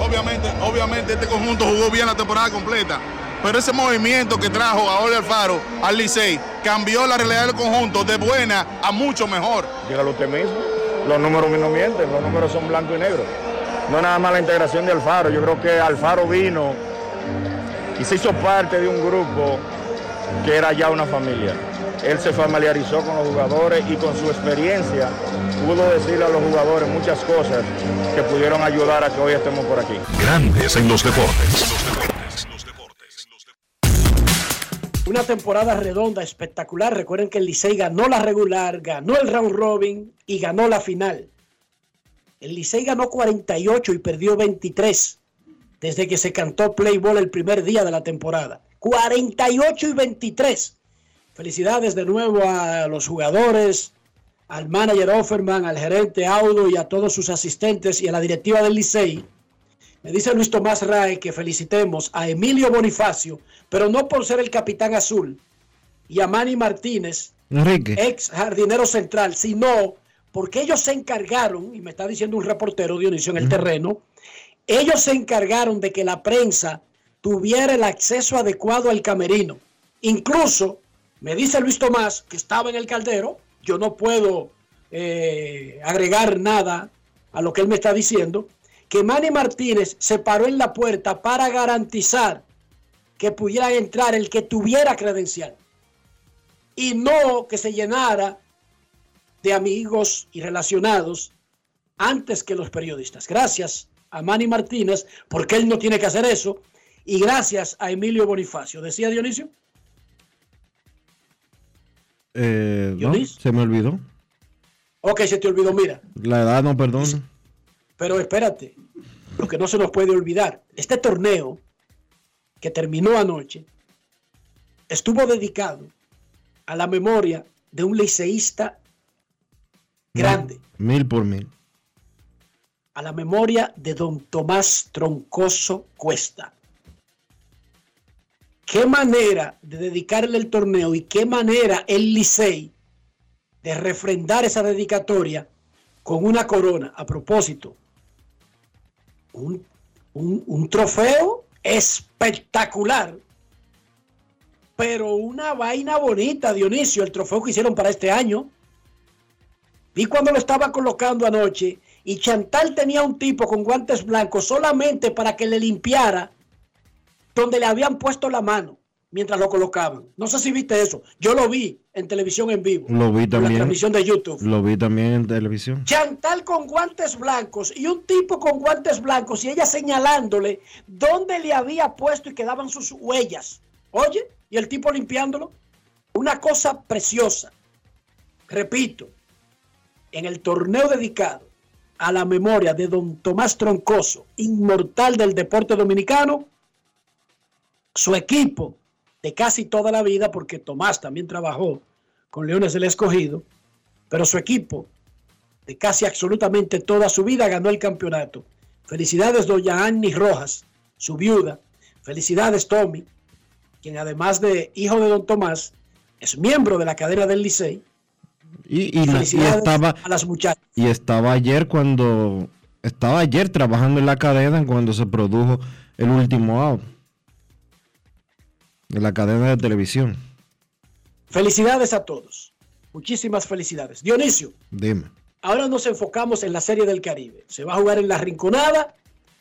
Obviamente, obviamente este conjunto jugó bien la temporada completa, pero ese movimiento que trajo a Ole Alfaro al Licey cambió la realidad del conjunto de buena a mucho mejor. Dígalo usted mismo. Los números no mienten, los números son blanco y negro. No nada más la integración de Alfaro, yo creo que Alfaro vino y se hizo parte de un grupo que era ya una familia. Él se familiarizó con los jugadores y con su experiencia pudo decirle a los jugadores muchas cosas que pudieron ayudar a que hoy estemos por aquí. Grandes en los deportes. Una temporada redonda, espectacular. Recuerden que el Licey ganó la regular, ganó el round robin y ganó la final. El Licey ganó 48 y perdió 23 desde que se cantó play ball el primer día de la temporada. 48 y 23. Felicidades de nuevo a los jugadores, al manager Offerman, al gerente Audo y a todos sus asistentes y a la directiva del Licey. Me dice Luis Tomás Rae que felicitemos a Emilio Bonifacio, pero no por ser el capitán azul, y a Manny Martínez, Enrique. ex jardinero central, sino porque ellos se encargaron, y me está diciendo un reportero Dionisio en el terreno, ellos se encargaron de que la prensa tuviera el acceso adecuado al camerino. Incluso, me dice Luis Tomás, que estaba en el caldero, yo no puedo eh, agregar nada a lo que él me está diciendo, que Manny Martínez se paró en la puerta para garantizar que pudiera entrar el que tuviera credencial y no que se llenara de amigos y relacionados antes que los periodistas. Gracias a Manny Martínez, porque él no tiene que hacer eso, y gracias a Emilio Bonifacio. ¿Decía Dionisio? Eh, no, ¿Dionis? se me olvidó. Ok, se te olvidó, mira. La edad no perdona. Pero espérate, lo que no se nos puede olvidar, este torneo que terminó anoche estuvo dedicado a la memoria de un liceísta grande, Mil por mil. a la memoria de don Tomás Troncoso Cuesta. Qué manera de dedicarle el torneo y qué manera el Licey de refrendar esa dedicatoria con una corona. A propósito, un, un- un trofeo espectacular, pero una vaina bonita, Dionisio, el trofeo que hicieron para este año. Vi cuando lo estaba colocando anoche y Chantal tenía un tipo con guantes blancos solamente para que le limpiara donde le habían puesto la mano mientras lo colocaban. No sé si viste eso. Yo lo vi en televisión en vivo. Lo vi en la también. transmisión de YouTube. Lo vi también en televisión. Chantal con guantes blancos y un tipo con guantes blancos y ella señalándole dónde le había puesto y quedaban sus huellas. Oye, y el tipo limpiándolo. Una cosa preciosa. Repito, en el torneo dedicado a la memoria de don Tomás Troncoso, inmortal del deporte dominicano, su equipo de casi toda la vida, porque Tomás también trabajó con Leones del Escogido, pero su equipo de casi absolutamente toda su vida ganó el campeonato. Felicidades, doña Annie Rojas, su viuda. Felicidades, Tommy, quien además de hijo de don Tomás, es miembro de la cadena del Licey. Y, y la- y Felicidades estaba, a las muchachas. y estaba ayer cuando estaba ayer trabajando en la cadena cuando se produjo el último out de la cadena de televisión. Felicidades a todos. Muchísimas felicidades. Dionisio, Dime. ahora nos enfocamos en la Serie del Caribe. Se va a jugar en la Rinconada,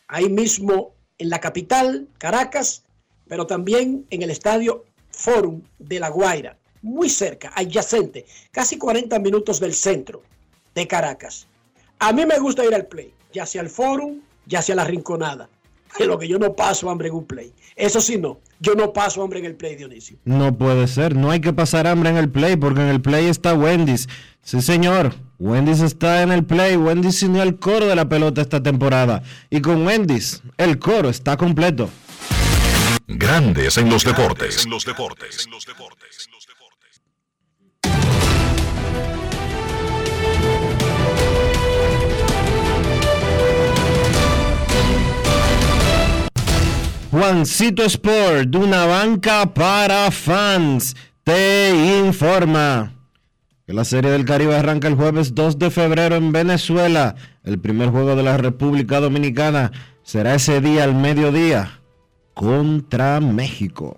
ahí mismo en la capital, Caracas, pero también en el estadio Forum de La Guaira, muy cerca, adyacente, casi 40 minutos del centro de Caracas. A mí me gusta ir al play, ya sea al Forum, ya sea a la Rinconada. De lo que yo no paso hambre en un play. Eso sí, no. Yo no paso hambre en el play, Dionisio. No puede ser, no hay que pasar hambre en el play porque en el play está Wendy's. Sí, señor, Wendy's está en el play. Wendy's se unió al coro de la pelota esta temporada. Y con Wendy's, el coro está completo. Grandes en los deportes. En los deportes. Juancito Sport, una banca para fans, te informa que la Serie del Caribe arranca el jueves 2 de febrero en Venezuela. El primer juego de la República Dominicana será ese día al mediodía contra México.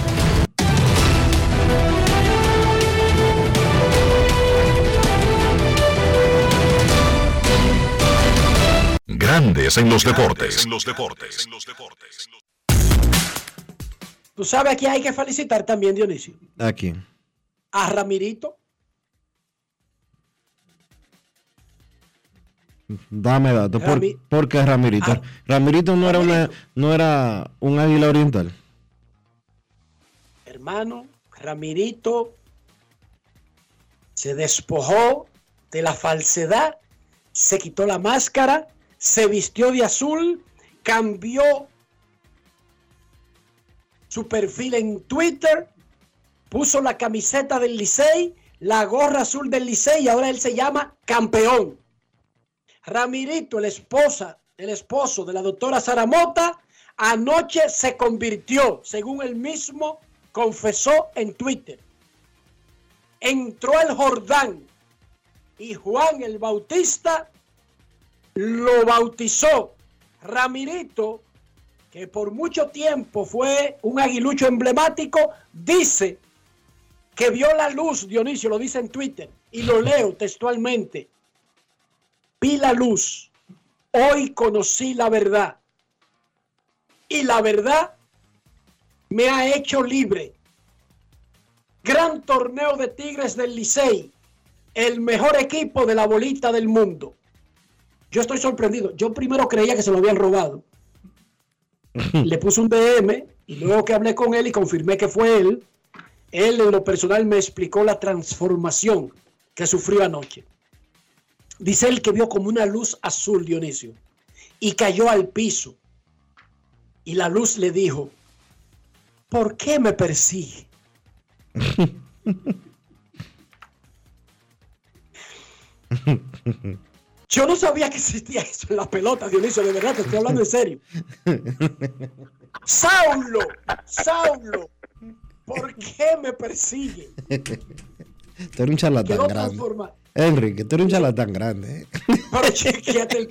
Grandes en los deportes. En los deportes. Tú sabes que hay que felicitar también, Dionisio, Aquí. a Ramirito. Dame datos. ¿Por, Rami- por qué Ramirito? Ah. Ramirito no era, una, no era un águila oriental. hermano, Ramirito se despojó de la falsedad, se quitó la máscara, se vistió de azul, cambió su perfil en Twitter, puso la camiseta del Licey, la gorra azul del Licey y ahora él se llama campeón. Ramirito, la esposa el esposo de la doctora Sara Mota, anoche se convirtió, según él mismo confesó en Twitter. Entró el Jordán y Juan el Bautista lo bautizó. Ramirito, que por mucho tiempo fue un aguilucho emblemático, dice que vio la luz, Dionisio lo dice en Twitter, y lo leo textualmente. Vi la luz, hoy conocí la verdad, y la verdad me ha hecho libre. Gran torneo de Tigres del Licey, el mejor equipo de la bolita del mundo. Yo estoy sorprendido. Yo primero creía que se lo habían robado. Le puse un DM y luego que hablé con él y confirmé que fue él, él en lo personal me explicó la transformación que sufrió anoche. Dice él que vio como una luz azul, Dionisio, y cayó al piso. Y la luz le dijo, ¿por qué me persigue? Yo no sabía que existía eso en la pelota, Dionisio, de verdad, te estoy hablando en serio. Saulo, Saulo, ¿por qué me persigue? Tú eres un charlatán grande. Enrique, tú eres un charlatán grande. ¿eh? Pero chequeate el...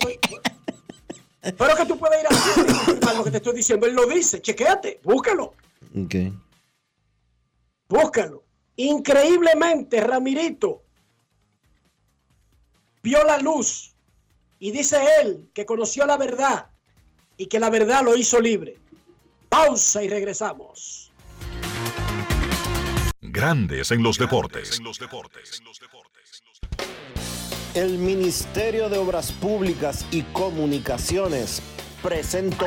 Pero que tú puedes ir a confirmar lo que te estoy diciendo. Él lo dice, chequeate, búscalo, Ok. búscalo. Increíblemente, Ramirito vio la luz y dice él que conoció la verdad y que la verdad lo hizo libre. Pausa y regresamos. Grandes en los deportes. El Ministerio de Obras Públicas y Comunicaciones presentó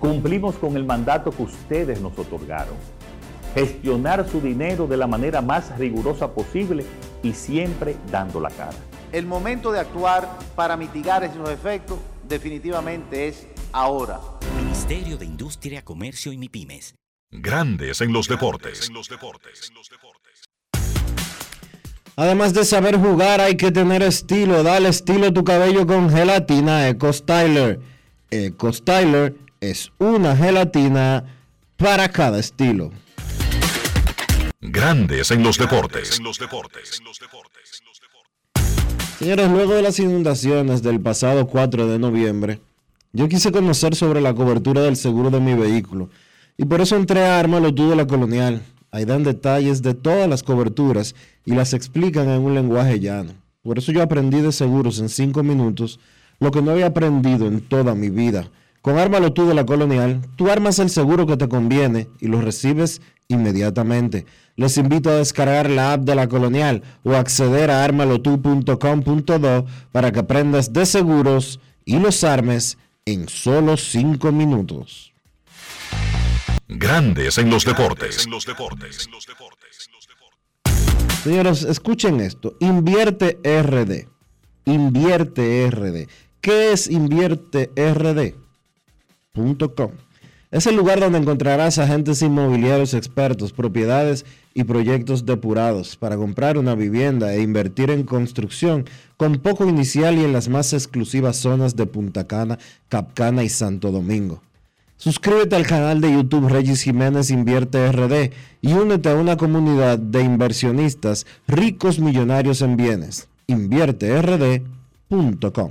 Cumplimos con el mandato que ustedes nos otorgaron. Gestionar su dinero de la manera más rigurosa posible y siempre dando la cara. El momento de actuar para mitigar esos efectos definitivamente es ahora. Ministerio de Industria, Comercio y MIPIMES. Grandes en los deportes. Además de saber jugar, hay que tener estilo. Dale estilo a tu cabello con gelatina Eco Styler. Eco Styler es una gelatina para cada estilo. Grandes en los deportes. Señores, luego de las inundaciones del pasado 4 de noviembre, Yo quise conocer sobre la cobertura del seguro de mi vehículo y por eso entré a Ármalo Tú de la Colonial. Ahí dan detalles de todas las coberturas y las explican en un lenguaje llano. Por eso yo aprendí de seguros en cinco minutos lo que no había aprendido en toda mi vida. Con Ármalo Tú de la Colonial, tú armas el seguro que te conviene y lo recibes inmediatamente. Les invito a descargar la app de la Colonial o acceder a armalotu.com.do para que aprendas de seguros y los armes en solo cinco minutos. Grandes en los deportes. Señores, escuchen esto. Invierte RD. Invierte RD. ¿Qué es Invierte Es el lugar donde encontrarás agentes inmobiliarios expertos, propiedades y proyectos depurados para comprar una vivienda e invertir en construcción con poco inicial y en las más exclusivas zonas de Punta Cana, Capcana y Santo Domingo. Suscríbete al canal de YouTube Regis Jiménez Invierte RD y únete a una comunidad de inversionistas ricos millonarios en bienes. InvierteRD.com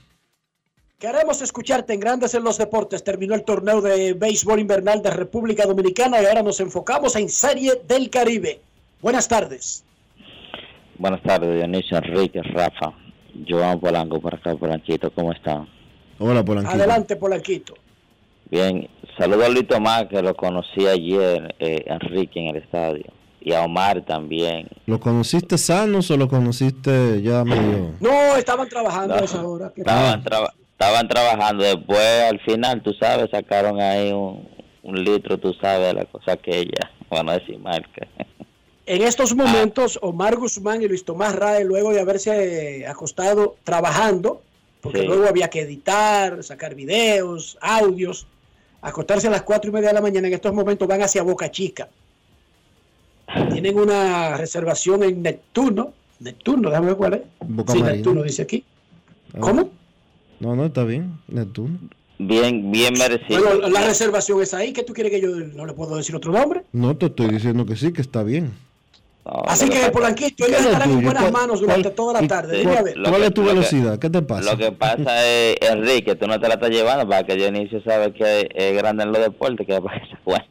Queremos escucharte en Grandes en los Deportes. Terminó el torneo de béisbol invernal de República Dominicana y ahora nos enfocamos en Serie del Caribe. Buenas tardes. Buenas tardes, Dionisio, Enrique, Rafa, Joan Polanco por acá, Polanquito, ¿cómo están? Hola, Polanquito. Adelante, Polanquito. Bien, saludo a Luis Tomás, que lo conocí ayer, eh, Enrique, en el estadio, y a Omar también. ¿Lo conociste sanos o lo conociste ya medio...? No, estaban trabajando a esa hora. Estaban, traba- estaban trabajando, después al final, tú sabes, sacaron ahí un, un litro, tú sabes, la cosa que ella, bueno, decir marca. En estos momentos, Omar Guzmán y Luis Tomás Rae, luego de haberse acostado trabajando, porque Sí. luego había que editar, sacar videos, audios, acostarse a las cuatro y media de la mañana, en estos momentos van hacia Boca Chica. Tienen una reservación en Neptuno. Neptuno, déjame ver cuál es. Boca sí, Marina. Neptuno dice aquí. Ah. ¿Cómo? No, no, está bien. Neptuno. Bien, bien merecido. Bueno, la reservación es ahí. ¿Qué tú quieres que yo no le puedo decir otro nombre? No te estoy diciendo que sí, que está bien. Así que, Polanquito, ellos ¿Qué es lo estarán en buenas ¿Cuál- manos durante cuál- toda la tarde. Dime a ver. Lo ¿Cuál que- es tu lo que- velocidad? ¿Qué te pasa? Lo que pasa es, Enrique, tú no te la estás llevando para que Dionisio sabe que es grande en los deportes, que para que se cuente.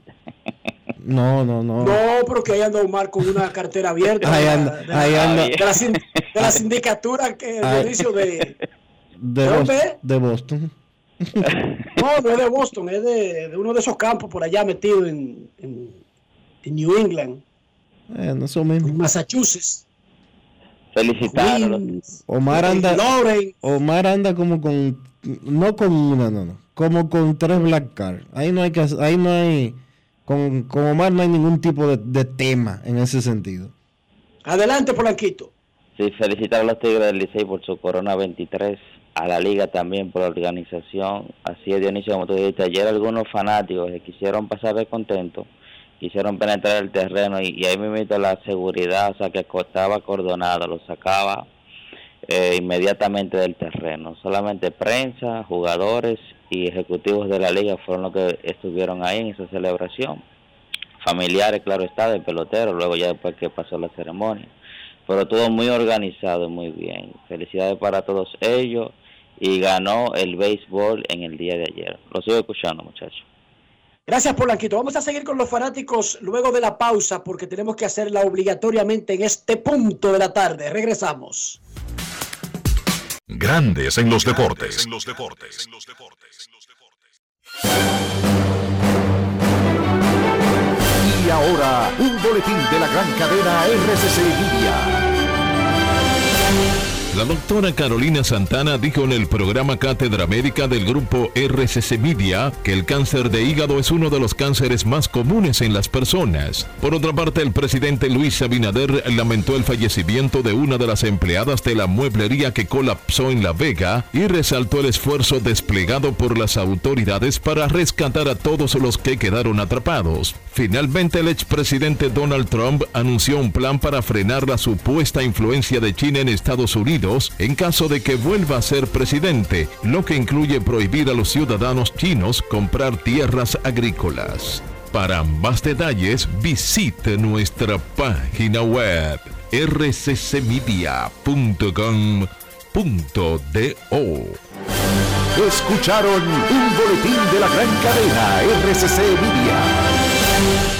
No, no, no. No, porque ahí anda Omar con una cartera abierta. Ahí de la- anda, de la- ahí anda. De la, de la sindicatura que Ahí. de de. De, ¿De Boston. No, no es de Boston, es de, de uno de esos campos por allá metido en, en, en New England, Eh, no eso mismo. en Massachusetts. Felicitarlo. Queens, Omar anda. Omar anda como con, no con una, no, no, como con tres black card. Ahí no hay que, ahí no hay, con, con Omar no hay ningún tipo de, de tema en ese sentido. Adelante, Polanquito. Sí, felicitar a los Tigres del Licey por su Corona 23, a la Liga también por la organización. Así es, Dionisio, como tú dijiste, ayer algunos fanáticos que quisieron pasar de contento, quisieron penetrar el terreno y, y ahí invito la seguridad, o sea, que estaba acordonado, lo sacaba eh, inmediatamente del terreno. Solamente prensa, jugadores y ejecutivos de la liga fueron los que estuvieron ahí en esa celebración. Familiares, claro está, del pelotero, luego ya después que pasó la ceremonia pero todo muy organizado y muy bien. Felicidades para todos ellos y ganó el béisbol en el día de ayer. Lo sigo escuchando, muchachos. Gracias, Polanquito. Vamos a seguir con los fanáticos luego de la pausa porque tenemos que hacerla obligatoriamente en este punto de la tarde. Regresamos. Grandes en los deportes. Y ahora, un boletín de la gran cadena RCC Media. La doctora Carolina Santana dijo en el programa Cátedra Médica del grupo RCC Media que el cáncer de hígado es uno de los cánceres más comunes en las personas. Por otra parte, el presidente Luis Abinader lamentó el fallecimiento de una de las empleadas de la mueblería que colapsó en La Vega y resaltó el esfuerzo desplegado por las autoridades para rescatar a todos los que quedaron atrapados. Finalmente, el expresidente Donald Trump anunció un plan para frenar la supuesta influencia de China en Estados Unidos en caso de que vuelva a ser presidente, lo que incluye prohibir a los ciudadanos chinos comprar tierras agrícolas. Para más detalles, visite nuestra página web rccmedia.com.do. Escucharon un boletín de la gran cadena RCC Media.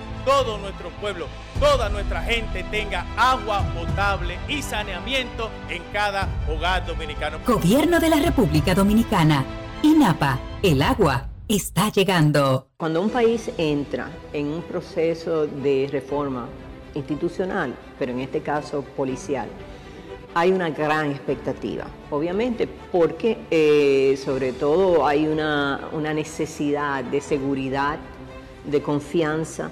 todo nuestro pueblo, toda nuestra gente tenga agua potable y saneamiento en cada hogar dominicano. Gobierno de la República Dominicana. INAPA. El agua está llegando. Cuando un país entra en un proceso de reforma institucional, pero en este caso policial, hay una gran expectativa, obviamente, porque eh, sobre todo hay una, una necesidad de seguridad, de confianza,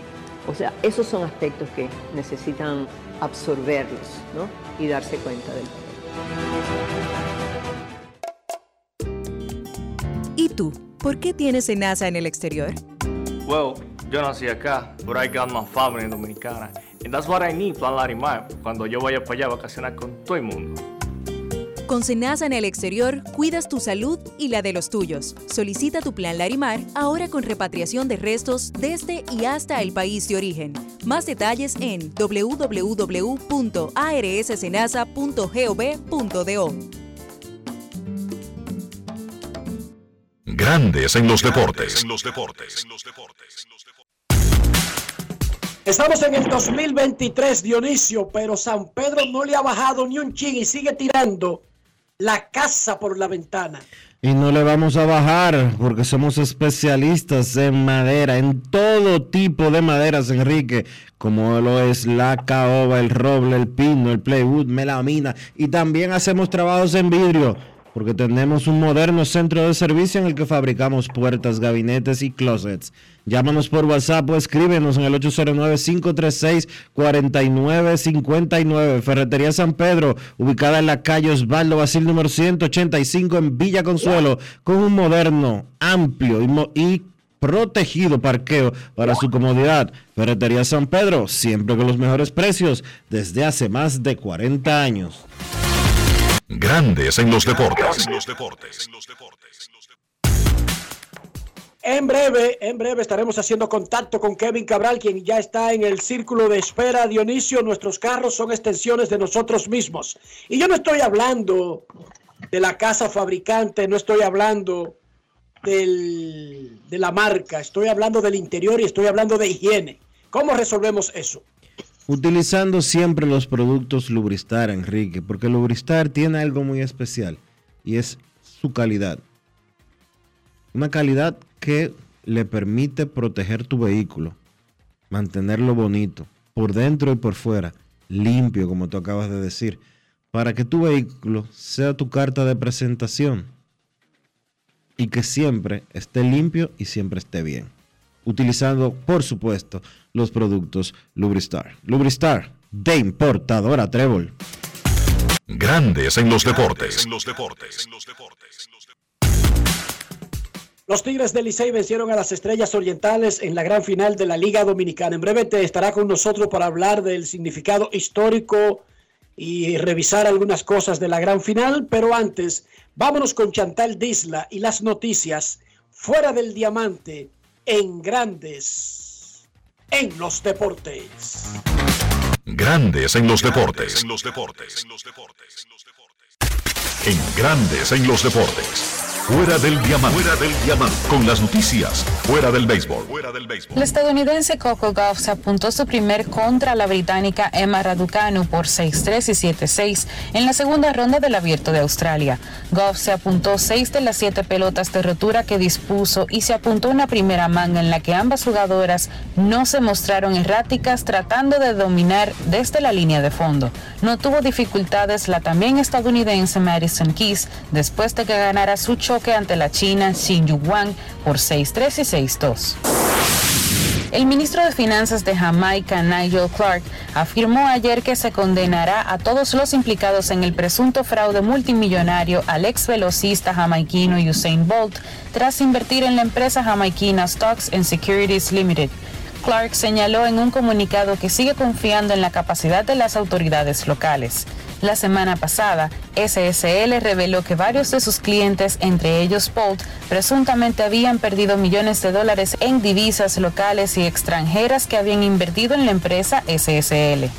o sea, esos son aspectos que necesitan absorberlos ¿no? y darse cuenta del ¿Y tú? ¿Por qué tienes NASA en el exterior? Well, yo nací acá, but I got my family dominicana. And that's what I need, Plan Larimar, cuando yo vaya para allá a vacacionar con todo el mundo. Con Senasa en el exterior, cuidas tu salud y la de los tuyos. Solicita tu plan Larimar ahora con repatriación de restos desde y hasta el país de origen. Más detalles en www.arssenasa.gov.do. Grandes en los deportes. Estamos en el 2023, Dionisio, pero San Pedro no le ha bajado ni un chin y sigue tirando la casa por la ventana. Y no le vamos a bajar porque somos especialistas en madera, en todo tipo de maderas, Enrique, como lo es la caoba, el roble, el pino, el playwood, melamina. Y también hacemos trabajos en vidrio porque tenemos un moderno centro de servicio en el que fabricamos puertas, gabinetes y closets. Llámanos por WhatsApp o escríbenos en el 809-536-4959. Ferretería San Pedro, ubicada en la calle Osvaldo Basil número 185 en Villa Consuelo, con un moderno, amplio y, y protegido parqueo para su comodidad. Ferretería San Pedro, siempre con los mejores precios desde hace más de 40 años. Grandes en los deportes. En breve, en breve estaremos haciendo contacto con Kevin Cabral, quien ya está en el círculo de espera. Dionisio, nuestros carros son extensiones de nosotros mismos. Y yo no estoy hablando de la casa fabricante, no estoy hablando del, de la marca, estoy hablando del interior y estoy hablando de higiene. ¿Cómo resolvemos eso? Utilizando siempre los productos Lubristar, Enrique, porque Lubristar tiene algo muy especial y es su calidad. Una calidad que le permite proteger tu vehículo, mantenerlo bonito, por dentro y por fuera, limpio, como tú acabas de decir, para que tu vehículo sea tu carta de presentación y que siempre esté limpio y siempre esté bien. Utilizando, por supuesto, los productos Lubristar. Lubristar, de importadora Trébol. Grandes en los deportes. Los Tigres del Licey vencieron a las Estrellas Orientales en la gran final de la Liga Dominicana. En breve te estará con nosotros para hablar del significado histórico y revisar algunas cosas de la gran final, pero antes, vámonos con Chantal Disla y las noticias fuera del diamante en Grandes en los Deportes. Grandes en los deportes. En Grandes en los deportes. Fuera del diamante. Fuera del diamante. Con las noticias. Fuera del béisbol. Fuera del béisbol. La estadounidense Coco Gauff se apuntó su primer contra la británica Emma Raducanu por 6-3 y 7-6 en la segunda ronda del Abierto de Australia. Goff se apuntó seis de las siete pelotas de rotura que dispuso y se apuntó una primera manga en la que ambas jugadoras no se mostraron erráticas tratando de dominar desde la línea de fondo. No tuvo dificultades la también estadounidense Madison Keys después de que ganara su choque ante la China Xin Yuan por 6-3 y 6-2. El ministro de Finanzas de Jamaica, Nigel Clark, afirmó ayer que se condenará a todos los implicados en el presunto fraude multimillonario al ex velocista jamaiquino Usain Bolt tras invertir en la empresa jamaiquina Stocks and Securities Limited. Clark señaló en un comunicado que sigue confiando en la capacidad de las autoridades locales. La semana pasada, SSL reveló que varios de sus clientes, entre ellos Bolt, presuntamente habían perdido millones de dólares en divisas locales y extranjeras que habían invertido en la empresa SSL.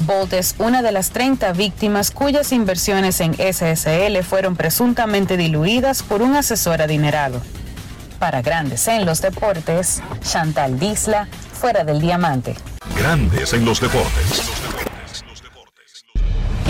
Bolt es una de las 30 víctimas cuyas inversiones en SSL fueron presuntamente diluidas por un asesor adinerado. Para Grandes en los Deportes, Chantal Disla, fuera del diamante. Grandes en los deportes.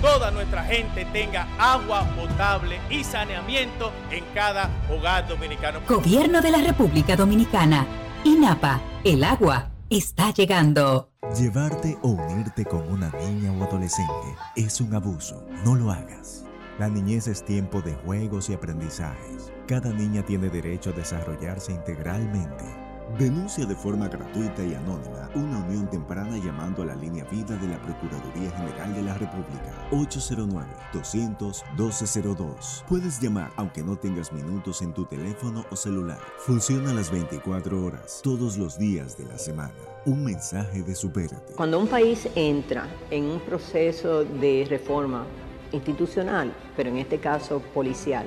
toda nuestra gente tenga agua potable y saneamiento en cada hogar dominicano. Gobierno de la República Dominicana. INAPA, el agua está llegando. Llevarte o unirte con una niña o adolescente es un abuso. No lo hagas. La niñez es tiempo de juegos y aprendizajes. Cada niña tiene derecho a desarrollarse integralmente. Denuncia de forma gratuita y anónima una unión temprana llamando a la línea vida de la Procuraduría General de la República 809-200-1202. Puedes llamar aunque no tengas minutos en tu teléfono o celular. Funciona las 24 horas, todos los días de la semana. Un mensaje de Supérate. Cuando un país entra en un proceso de reforma institucional, pero en este caso policial,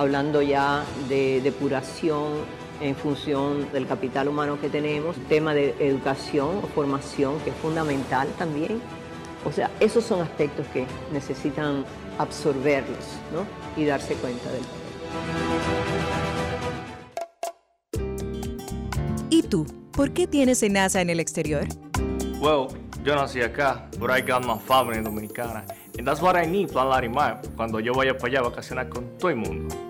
hablando ya de depuración en función del capital humano que tenemos, tema de educación o formación que es fundamental también. O sea, esos son aspectos que necesitan absorberlos ¿no? y darse cuenta del ¿Y tú? ¿Por qué tienes NASA en el exterior? Well, yo nací acá, but I got my family dominicana. And that's what I need, Plan Larimar, cuando yo vaya para allá a vacacionar con todo el mundo.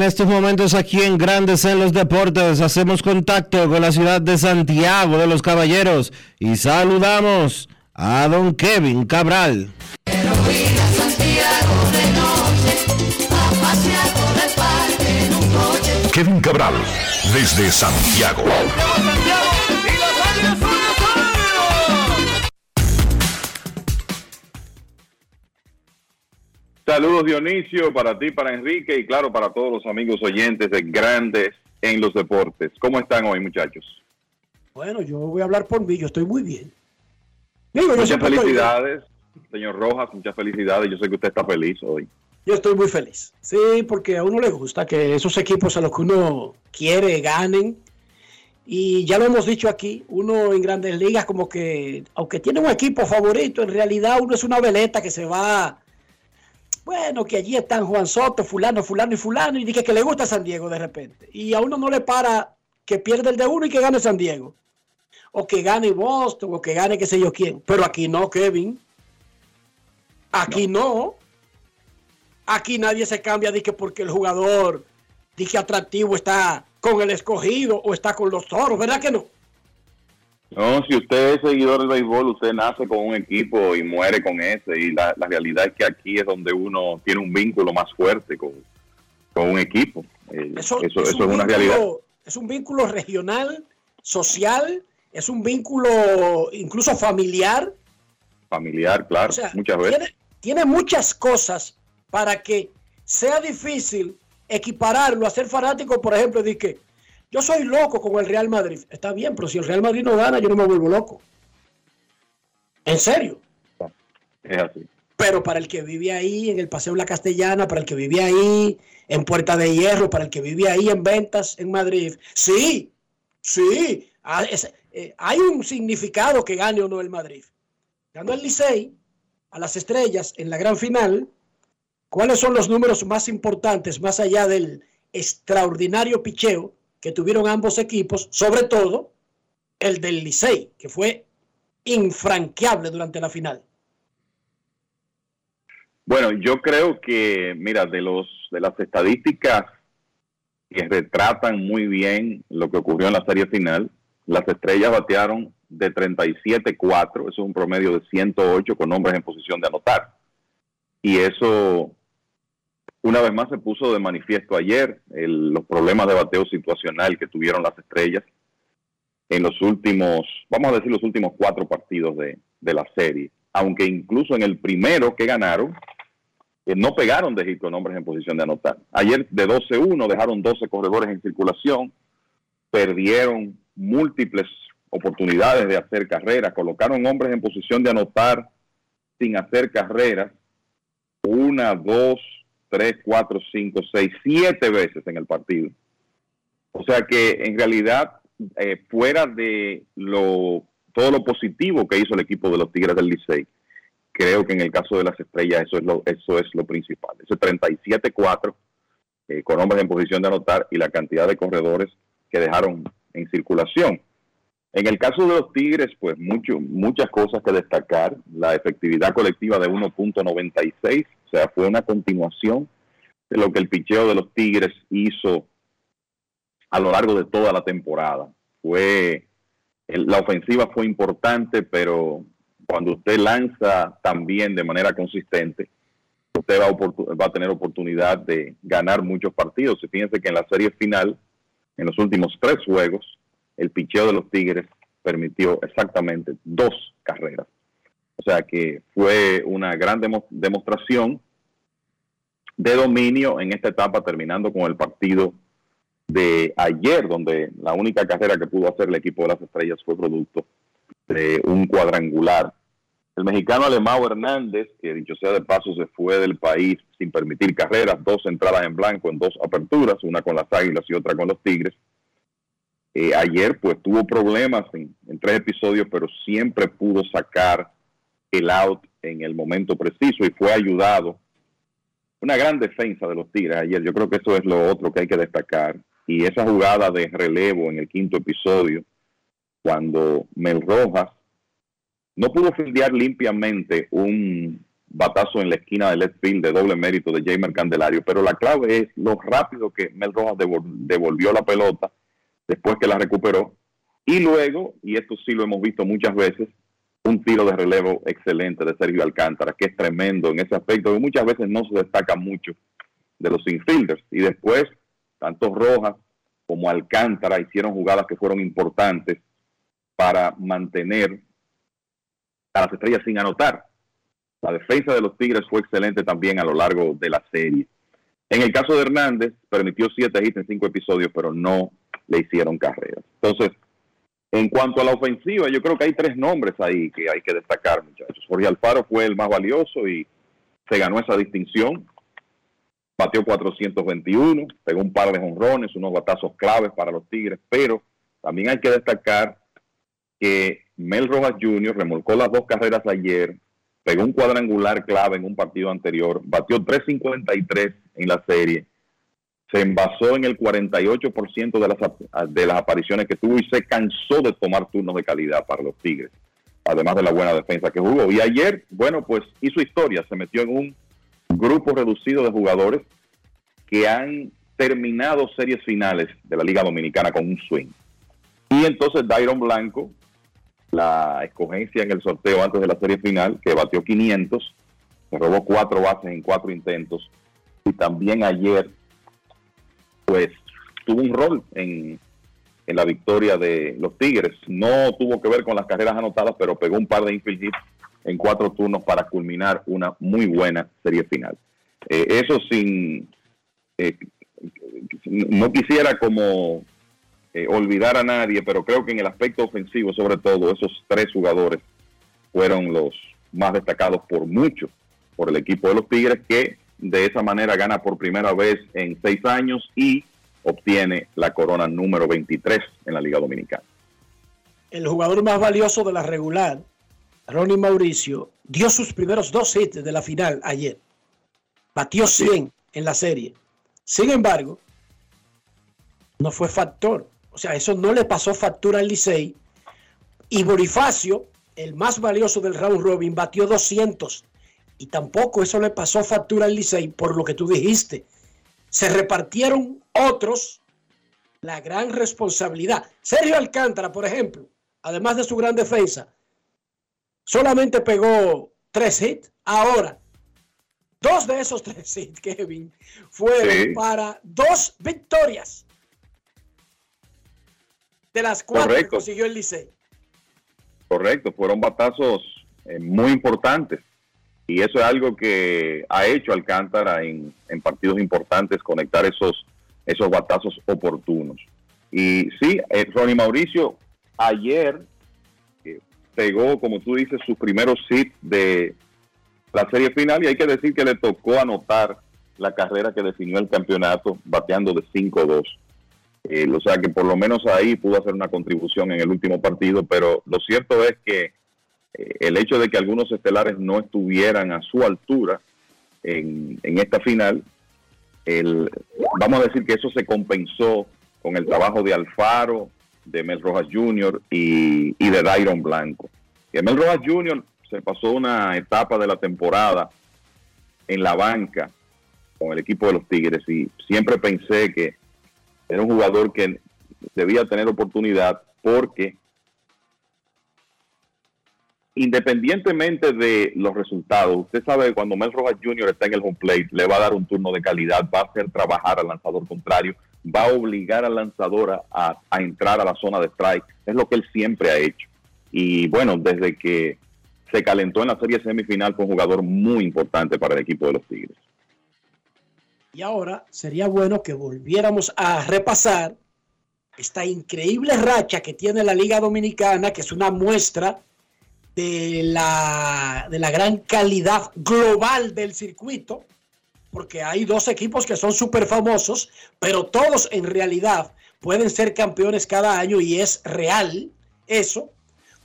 estos momentos aquí en Grandes en los Deportes hacemos contacto con la ciudad de Santiago de los Caballeros y saludamos a don Kevin Cabral. Kevin Cabral, desde Santiago. Saludos Dionisio, para ti, para Enrique y claro, para todos los amigos oyentes de Grandes en los Deportes. ¿Cómo están hoy muchachos? Bueno, yo voy a hablar por mí, yo estoy muy bien. Digo, muchas felicidades, señor Rojas, muchas felicidades. Yo sé que usted está feliz hoy. Yo estoy muy feliz. Sí, porque a uno le gusta que esos equipos a los que uno quiere ganen. Y ya lo hemos dicho aquí, uno en grandes ligas como que, aunque tiene un equipo favorito, en realidad uno es una veleta que se va, bueno, que allí están Juan Soto, fulano, fulano y fulano, y dice que le gusta San Diego de repente. Y a uno no le para que pierda el de uno y que gane San Diego. O que gane Boston, o que gane qué sé yo quién. Pero aquí no, Kevin. Aquí no. Aquí nadie se cambia de que porque el jugador dice atractivo está con el escogido o está con los toros, ¿verdad que no? No, si usted es seguidor del béisbol, usted nace con un equipo y muere con ese. Y la, la realidad es que aquí es donde uno tiene un vínculo más fuerte con, con un equipo. Eh, eso, eso, es, un una vínculo- realidad. Es un vínculo regional, social, es un vínculo incluso familiar. Familiar, claro, O sea, muchas veces. tiene, tiene muchas cosas para que sea difícil equipararlo a ser fanático, por ejemplo, de que yo soy loco con el Real Madrid. Está bien, pero si el Real Madrid no gana, yo no me vuelvo loco. En serio. Es así. Pero para el que vive ahí en el Paseo La Castellana, para el que vive ahí en Puerta de Hierro, para el que vive ahí en Ventas en Madrid, sí, sí, ah, eh, hay un significado que gane o no el Madrid. Ganó el Licey a las estrellas en la gran final. ¿Cuáles son los números más importantes, más allá del extraordinario picheo que tuvieron ambos equipos? Sobre todo el del Licey, que fue infranqueable durante la final. Bueno, yo creo que, mira, de los de las estadísticas que retratan muy bien lo que ocurrió en la serie final, las estrellas batearon de 37-4, eso es un promedio de 108 con hombres en posición de anotar. Y eso, una vez más, se puso de manifiesto ayer, los problemas de bateo situacional que tuvieron las estrellas en los últimos, vamos a decir, los últimos cuatro partidos de, de la serie. Aunque incluso en el primero que ganaron, eh, no pegaron de hit con hombres en posición de anotar. Ayer de 12-1 dejaron 12 corredores en circulación, perdieron múltiples oportunidades de hacer carreras, colocaron hombres en posición de anotar sin hacer carreras, una, dos, tres, cuatro, cinco, seis, siete veces en el partido. O sea que en realidad, eh, fuera de lo todo lo positivo que hizo el equipo de los Tigres del Licey, creo que en el caso de las estrellas eso es lo, eso es lo principal. Ese 37-4 eh, con hombres en posición de anotar y la cantidad de corredores que dejaron en circulación. En el caso de los Tigres, pues mucho, muchas cosas que destacar. La efectividad colectiva de 1.96, o sea, fue una continuación de lo que el picheo de los Tigres hizo a lo largo de toda la temporada. Fue la ofensiva fue importante, pero cuando usted lanza también de manera consistente, usted va a, va a tener oportunidad de ganar muchos partidos. Y fíjense que en la serie final, en los últimos tres juegos, el picheo de los Tigres permitió exactamente dos carreras. O sea que fue una gran demo- demostración de dominio en esta etapa, terminando con el partido de ayer, donde la única carrera que pudo hacer el equipo de las estrellas fue producto de un cuadrangular. El mexicano Alemão Hernández, que dicho sea de paso, se fue del país sin permitir carreras, dos entradas en blanco en dos aperturas, una con las Águilas y otra con los Tigres. Eh, ayer pues tuvo problemas en, tres episodios, pero siempre pudo sacar el out en el momento preciso y fue ayudado. Una gran defensa de los Tigres ayer. Yo creo que eso es lo otro que hay que destacar. Y esa jugada de relevo en el quinto episodio, cuando Mel Rojas no pudo fildear limpiamente un batazo en la esquina del left field de doble mérito de Jamer Candelario, pero la clave es lo rápido que Mel Rojas devol- devolvió la pelota después que la recuperó y luego, y esto sí lo hemos visto muchas veces, un tiro de relevo excelente de Sergio Alcántara, que es tremendo en ese aspecto, que muchas veces no se destaca mucho de los infielders. Y después, tanto Rojas como Alcántara hicieron jugadas que fueron importantes para mantener a las estrellas sin anotar. La defensa de los Tigres fue excelente también a lo largo de la serie. En el caso de Hernández, permitió siete hits en cinco episodios, pero no le hicieron carreras. Entonces, en cuanto a la ofensiva, yo creo que hay tres nombres ahí que hay que destacar, muchachos. Jorge Alfaro fue el más valioso y se ganó esa distinción. Batió 421, pegó un par de jonrones, unos batazos claves para los Tigres, pero también hay que destacar que Mel Rojas Jr. remolcó las dos carreras ayer, pegó un cuadrangular clave en un partido anterior, batió 353 en la serie, se envasó en el 48% de las, de las apariciones que tuvo y se cansó de tomar turnos de calidad para los Tigres, además de la buena defensa que jugó. Y ayer, bueno, pues hizo historia, se metió en un grupo reducido de jugadores que han terminado series finales de la Liga Dominicana con un swing. Y entonces Dairon Blanco, la escogencia en el sorteo antes de la serie final, que batió 500, se robó cuatro bases en cuatro intentos. Y también ayer, pues, tuvo un rol en, en la victoria de los Tigres. No tuvo que ver con las carreras anotadas, pero pegó un par de infield hits en cuatro turnos para culminar una muy buena serie final. Eh, eso sin... eh, no quisiera como eh, olvidar a nadie, pero creo que en el aspecto ofensivo, sobre todo, esos tres jugadores fueron los más destacados por mucho por el equipo de los Tigres, que de esa manera gana por primera vez en seis años y obtiene la corona número 23 en la Liga Dominicana. El jugador más valioso de la regular, Ronnie Mauricio, dio sus primeros dos hits de la final ayer. Batió 100 en la serie. Sin embargo, no fue factor. O sea, eso no le pasó factura al Licey. Y Bonifacio, el más valioso del round robin, batió 200. Y tampoco eso le pasó factura al Licey por lo que tú dijiste. Se repartieron otros la gran responsabilidad. Sergio Alcántara, por ejemplo, además de su gran defensa, solamente pegó tres hits. Ahora, dos de esos tres hits, Kevin, fueron Sí. para dos victorias de las cuatro Correcto. que consiguió el Licey. Correcto, fueron batazos eh, muy importantes. Y eso es algo que ha hecho Alcántara en, partidos importantes, conectar esos, esos batazos oportunos. Y sí, eh, Ronnie Mauricio ayer eh, pegó, como tú dices, sus primeros hits de la serie final y hay que decir que le tocó anotar la carrera que definió el campeonato bateando de 5-2. Eh, o sea que por lo menos ahí pudo hacer una contribución en el último partido, pero lo cierto es que el hecho de que algunos estelares no estuvieran a su altura en, esta final, vamos a decir que eso se compensó con el trabajo de Alfaro, de Mel Rojas Jr. y, y de Dairon Blanco. Que Mel Rojas Jr. se pasó una etapa de la temporada en la banca con el equipo de los Tigres y siempre pensé que era un jugador que debía tener oportunidad porque independientemente de los resultados, usted sabe que cuando Mel Rojas Jr. está en el home plate, le va a dar un turno de calidad, va a hacer trabajar al lanzador contrario, va a obligar al lanzador a, a- entrar a la zona de strike. Es lo que él siempre ha hecho. Y bueno, desde que se calentó en la serie semifinal, fue un jugador muy importante para el equipo de los Tigres. Y ahora sería bueno que volviéramos a repasar esta increíble racha que tiene la Liga Dominicana, que es una muestra de la, de la gran calidad global del circuito, porque hay dos equipos que son súper famosos, pero todos en realidad pueden ser campeones cada año y es real eso.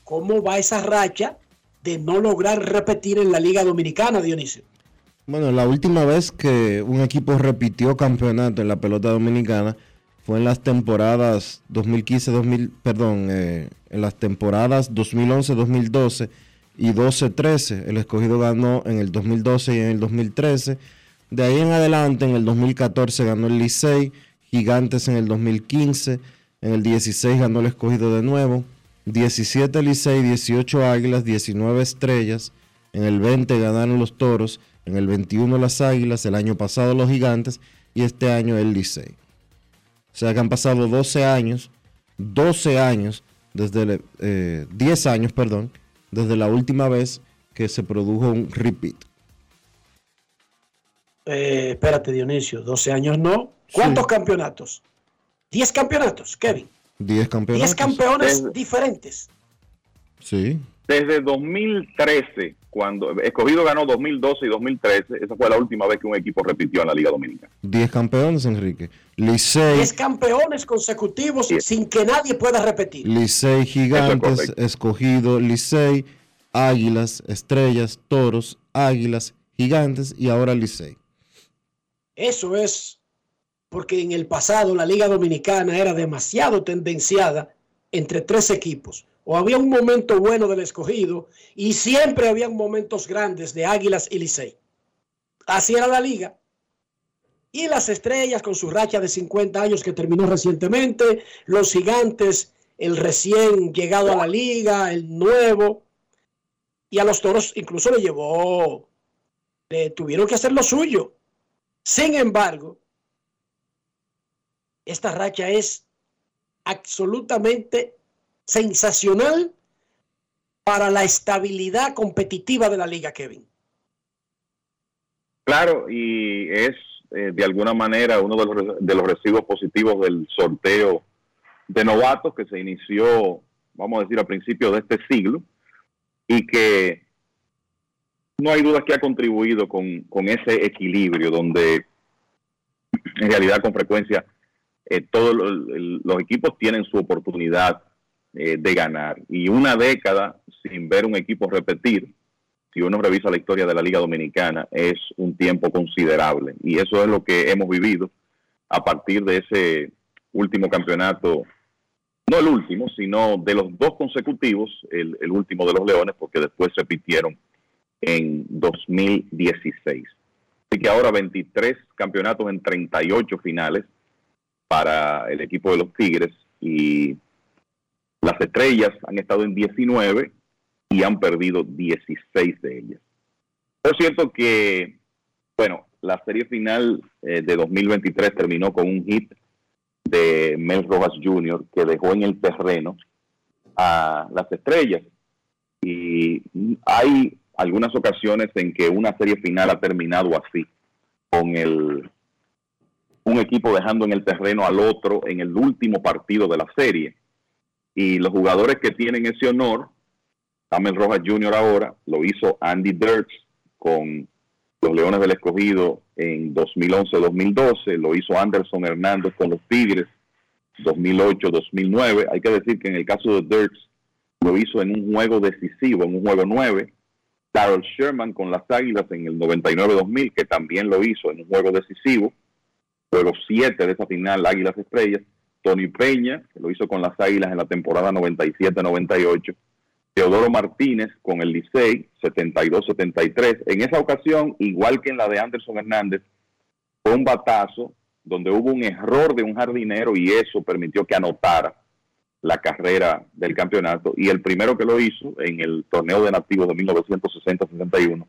¿Cómo va esa racha de no lograr repetir en la Liga Dominicana, Dionisio? Bueno, la última vez que un equipo repitió campeonato en la pelota dominicana fue en las temporadas 2015-2000, perdón, eh, en las temporadas 2011-2012 y 12-13. El escogido ganó en el 2012 y en el 2013. De ahí en adelante, en el 2014 ganó el Licey, Gigantes en el 2015, en el 16 ganó el escogido de nuevo, 17 Licey, 18 Águilas, 19 Estrellas, en el 20 ganaron los Toros, en el 21 las Águilas, el año pasado los Gigantes y este año el Licey. O sea que han pasado 12 años, 12 años, desde eh, 10 años, perdón, desde la última vez que se produjo un repeat. Eh, espérate, Dionisio, 12 años no. ¿Cuántos campeonatos? 10 campeonatos, Kevin. 10 campeonatos. 10 campeones diferentes. Sí. Desde 2013, cuando Escogido ganó 2012 y 2013, esa fue la última vez que un equipo repitió en la Liga Dominicana. 10 campeones, Enrique. Licey. 10 campeones consecutivos sin que nadie pueda repetir. Licey, Gigantes, Escogido, Licey, Águilas, Estrellas, Toros, Águilas, Gigantes y ahora Licey. Eso es porque en el pasado la Liga Dominicana era demasiado tendenciada entre tres equipos. O había un momento bueno del escogido y siempre habían momentos grandes de Águilas y Licey. Así era la liga. Y las estrellas con su racha de 50 años que terminó recientemente, los gigantes, el recién llegado a la liga, el nuevo. Y a los toros incluso le llevó, le tuvieron que hacer lo suyo. Sin embargo, esta racha es absolutamente sensacional para la estabilidad competitiva de la liga, Kevin. Claro, y es eh, de alguna manera uno de los, de los recibos positivos del sorteo de novatos que se inició, vamos a decir, a principios de este siglo y que no hay duda que ha contribuido con, con ese equilibrio donde en realidad con frecuencia eh, todos los, los equipos tienen su oportunidad eh, de ganar. Y una década sin ver un equipo repetir, si uno revisa la historia de la Liga Dominicana, es un tiempo considerable. Y eso es lo que hemos vivido a partir de ese último campeonato, no el último, sino de los dos consecutivos, el, último de los Leones, porque después repitieron en 2016. Así que ahora 23 campeonatos en 38 finales para el equipo de los Tigres y las estrellas han estado en 19 y han perdido 16 de ellas. Por cierto que, bueno, la serie final eh, de 2023 terminó con un hit de Mel Rojas Jr. que dejó en el terreno a las estrellas. Y hay algunas ocasiones en que una serie final ha terminado así, con el un equipo dejando en el terreno al otro en el último partido de la serie. Y los jugadores que tienen ese honor, Samuel Rojas Jr. ahora, lo hizo Andy Dirks con los Leones del Escogido en 2011-2012, lo hizo Anderson Hernández con los Tigres 2008-2009. Hay que decir que en el caso de Dirks lo hizo en un juego decisivo, en un juego 9. Carol Sherman con las Águilas en el 99-2000, que también lo hizo en un juego decisivo. Juego 7 de esa final, Águilas Estrellas. Tony Peña, que lo hizo con las Águilas en la temporada 97-98. Teodoro Martínez con el Licey, 72-73. En esa ocasión, igual que en la de Anderson Hernández, fue un batazo donde hubo un error de un jardinero y eso permitió que anotara la carrera del campeonato. Y el primero que lo hizo en el torneo de nativos de 1960-61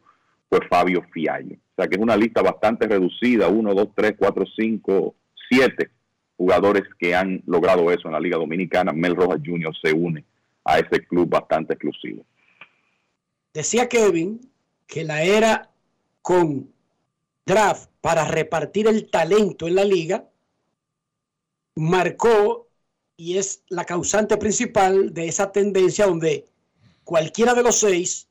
fue Fabio Fiallo. O sea que es una lista bastante reducida, 1, 2, 3, 4, 5, 7 jugadores que han logrado eso en la Liga Dominicana. Mel Rojas Jr. se une a ese club bastante exclusivo. Decía Kevin que la era con draft para repartir el talento en la liga marcó y es la causante principal de esa tendencia donde cualquiera de los seis,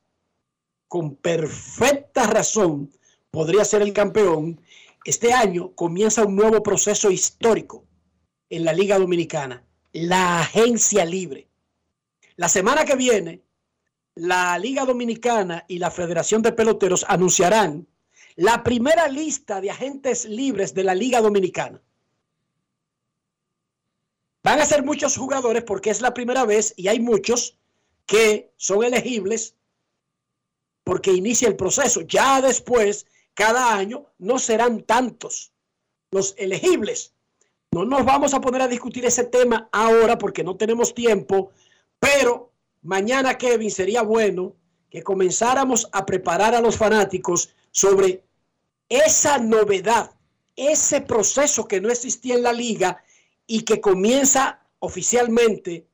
con perfecta razón, podría ser el campeón. Este año comienza un nuevo proceso histórico en la Liga Dominicana, la agencia libre. La semana que viene, la Liga Dominicana y la Federación de Peloteros anunciarán la primera lista de agentes libres de la Liga Dominicana. Van a ser muchos jugadores porque es la primera vez y hay muchos que son elegibles porque inicia el proceso. Ya después, cada año, no serán tantos los elegibles. No nos vamos a poner a discutir ese tema ahora porque no tenemos tiempo, pero mañana, Kevin, sería bueno que comenzáramos a preparar a los fanáticos sobre esa novedad, ese proceso que no existía en la liga y que comienza oficialmente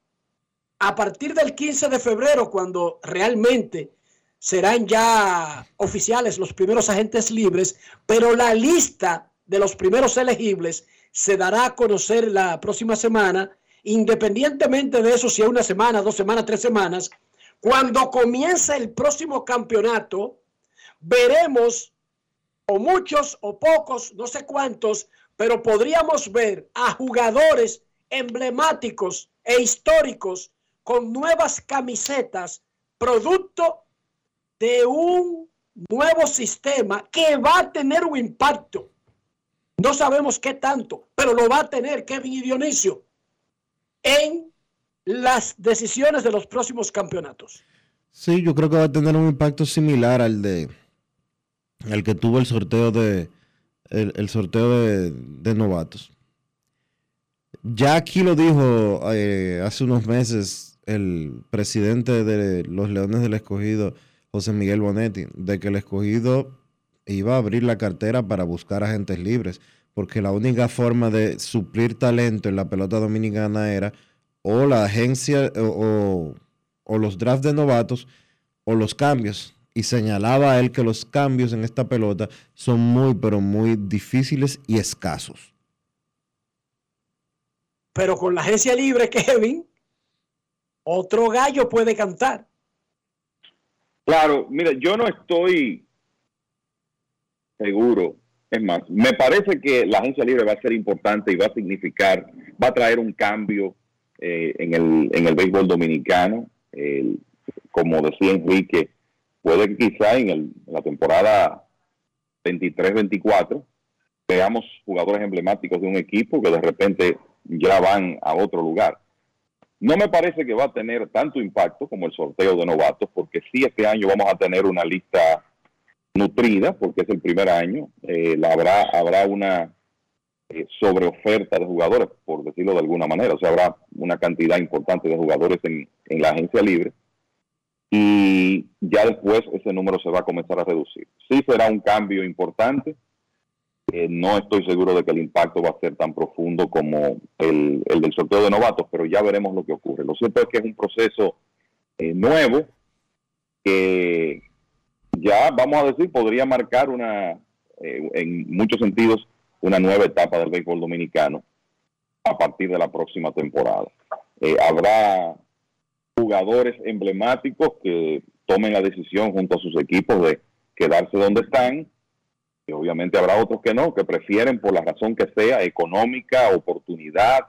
a partir del 15 de febrero, cuando realmente serán ya oficiales los primeros agentes libres, pero la lista de los primeros elegibles se dará a conocer la próxima semana, independientemente de eso, si es una semana, dos semanas, tres semanas, cuando comience el próximo campeonato, veremos o muchos o pocos, no sé cuántos, pero podríamos ver a jugadores emblemáticos e históricos con nuevas camisetas, producto de un nuevo sistema que va a tener un impacto. No sabemos qué tanto, pero lo va a tener Kevin y Dionisio en las decisiones de los próximos campeonatos. Sí, yo creo que va a tener un impacto similar al de el que tuvo el sorteo de el, sorteo de, novatos. Ya aquí lo dijo eh, hace unos meses el presidente de los Leones del Escogido, José Miguel Bonetti, de que el escogido iba a abrir la cartera para buscar agentes libres, porque la única forma de suplir talento en la pelota dominicana era o la agencia o, o los drafts de novatos o los cambios y señalaba a él que los cambios en esta pelota son muy, pero muy difíciles y escasos. Pero con la agencia libre, Kevin, otro gallo puede cantar. Claro, mira, yo no estoy seguro. Es más, me parece que la agencia libre va a ser importante y va a significar, va a traer un cambio eh, en, el, en el béisbol dominicano. como decía Enrique, puede que quizá en, la temporada 23-24 veamos jugadores emblemáticos de un equipo que de repente ya van a otro lugar. No me parece que va a tener tanto impacto como el sorteo de novatos, porque sí este año vamos a tener una lista nutrida, porque es el primer año. Eh, habrá, habrá una eh, sobreoferta de jugadores, por decirlo de alguna manera. O sea, habrá una cantidad importante de jugadores en la agencia libre y ya después ese número se va a comenzar a reducir. Sí será un cambio importante, eh, no estoy seguro de que el impacto va a ser tan profundo como el, del sorteo de novatos, pero ya veremos lo que ocurre. Lo cierto es que es un proceso eh, nuevo que ya, vamos a decir, podría marcar una, eh, en muchos sentidos, una nueva etapa del béisbol dominicano a partir de la próxima temporada. habrá jugadores emblemáticos que tomen la decisión junto a sus equipos de quedarse donde están. Y obviamente habrá otros que no, que prefieren por la razón que sea, económica, oportunidad,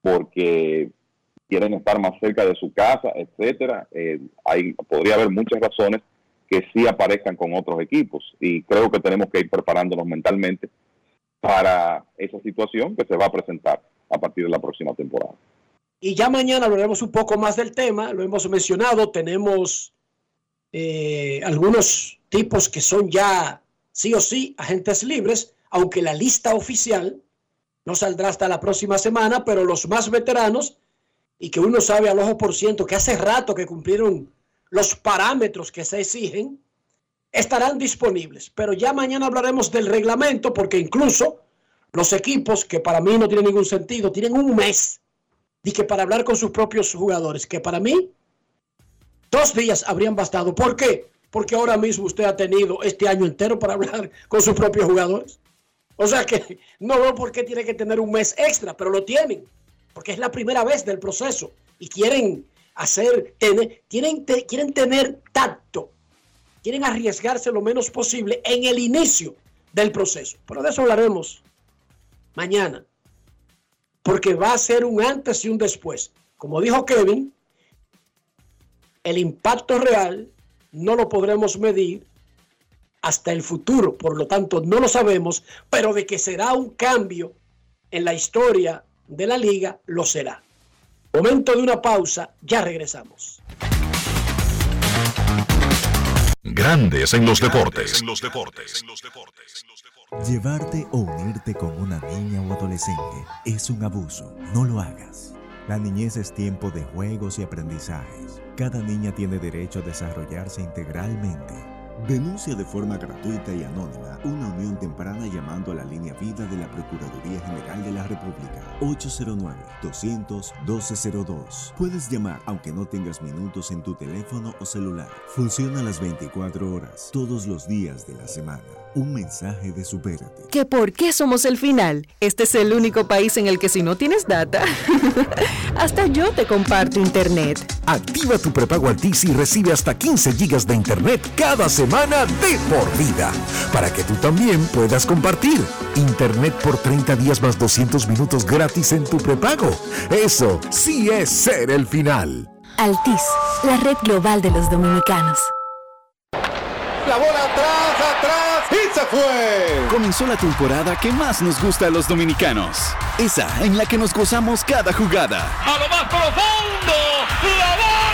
porque quieren estar más cerca de su casa, etcétera. Eh, hay, podría haber muchas razones que sí aparezcan con otros equipos. Y creo que tenemos que ir preparándonos mentalmente para esa situación que se va a presentar a partir de la próxima temporada. Y ya mañana hablaremos un poco más del tema, lo hemos mencionado, tenemos eh, algunos tipos que son ya sí o sí agentes libres, aunque la lista oficial no saldrá hasta la próxima semana, pero los más veteranos y que uno sabe al ojo por ciento que hace rato que cumplieron los parámetros que se exigen, estarán disponibles. Pero ya mañana hablaremos del reglamento porque incluso los equipos, que para mí no tienen ningún sentido, tienen un mes y que para hablar con sus propios jugadores, que para mí dos días habrían bastado. ¿Por qué? Porque ahora mismo usted ha tenido este año entero para hablar con sus propios jugadores. O sea que no veo por qué tiene que tener un mes extra, pero lo tienen, porque es la primera vez del proceso y quieren hacer, tener, tienen, quieren tener tacto, quieren arriesgarse lo menos posible en el inicio del proceso. Pero de eso hablaremos mañana porque va a ser un antes y un después. Como dijo Kevin, el impacto real no lo podremos medir hasta el futuro, por lo tanto no lo sabemos, pero de que será un cambio en la historia de la liga, lo será. Momento de una pausa, ya regresamos. Grandes en los deportes. Llevarte o unirte con una niña o adolescente es un abuso. No lo hagas. La niñez es tiempo de juegos y aprendizajes. Cada niña tiene derecho a desarrollarse integralmente. Denuncia de forma gratuita y anónima una unión temprana llamando a la línea vida de la Procuraduría General de la República 809-200-1202. Puedes llamar aunque no tengas minutos en tu teléfono o celular. Funciona las 24 horas, todos los días de la semana. Un mensaje de Supérate. ¿Que por qué somos el final? Este es el único país en el que si no tienes data, hasta yo te comparto internet. Activa tu prepago Altis y recibe hasta 15 gigas de internet cada semana de por vida. Para que tú también puedas compartir. Internet por 30 días más 200 minutos gratis en tu prepago. Eso sí es ser el final. Altis, la red global de los dominicanos. La bola atrás, atrás y se fue. Comenzó la temporada que más nos gusta a los dominicanos. Esa en la que nos gozamos cada jugada. A lo más profundo, la bola.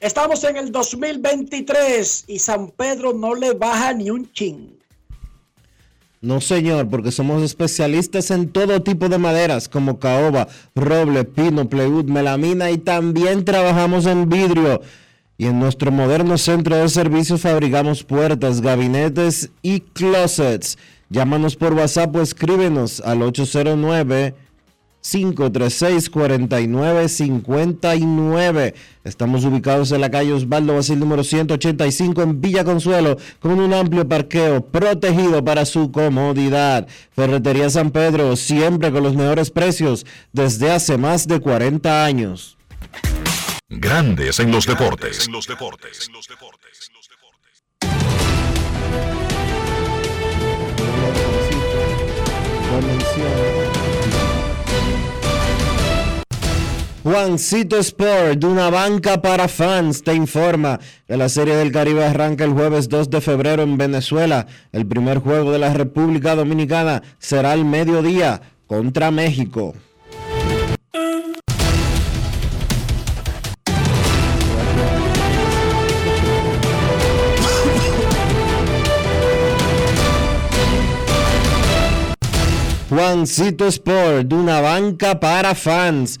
Estamos en el 2023 y San Pedro no le baja ni un chin. No, señor, porque somos especialistas en todo tipo de maderas como caoba, roble, pino, plywood, melamina y también trabajamos en vidrio. Y en nuestro moderno centro de servicios fabricamos puertas, gabinetes y closets. Llámanos por WhatsApp o escríbenos al 809 536-4959. Estamos ubicados en la calle Osvaldo Basil número 185 en Villa Consuelo con un amplio parqueo protegido para su comodidad. Ferretería San Pedro, siempre con los mejores precios desde hace más de 40 años. Grandes en los deportes. Juancito Sport, de una banca para fans, te informa que la Serie del Caribe arranca el jueves 2 de febrero en Venezuela. El primer juego de la República Dominicana será al mediodía contra México. Juancito Sport, de una banca para fans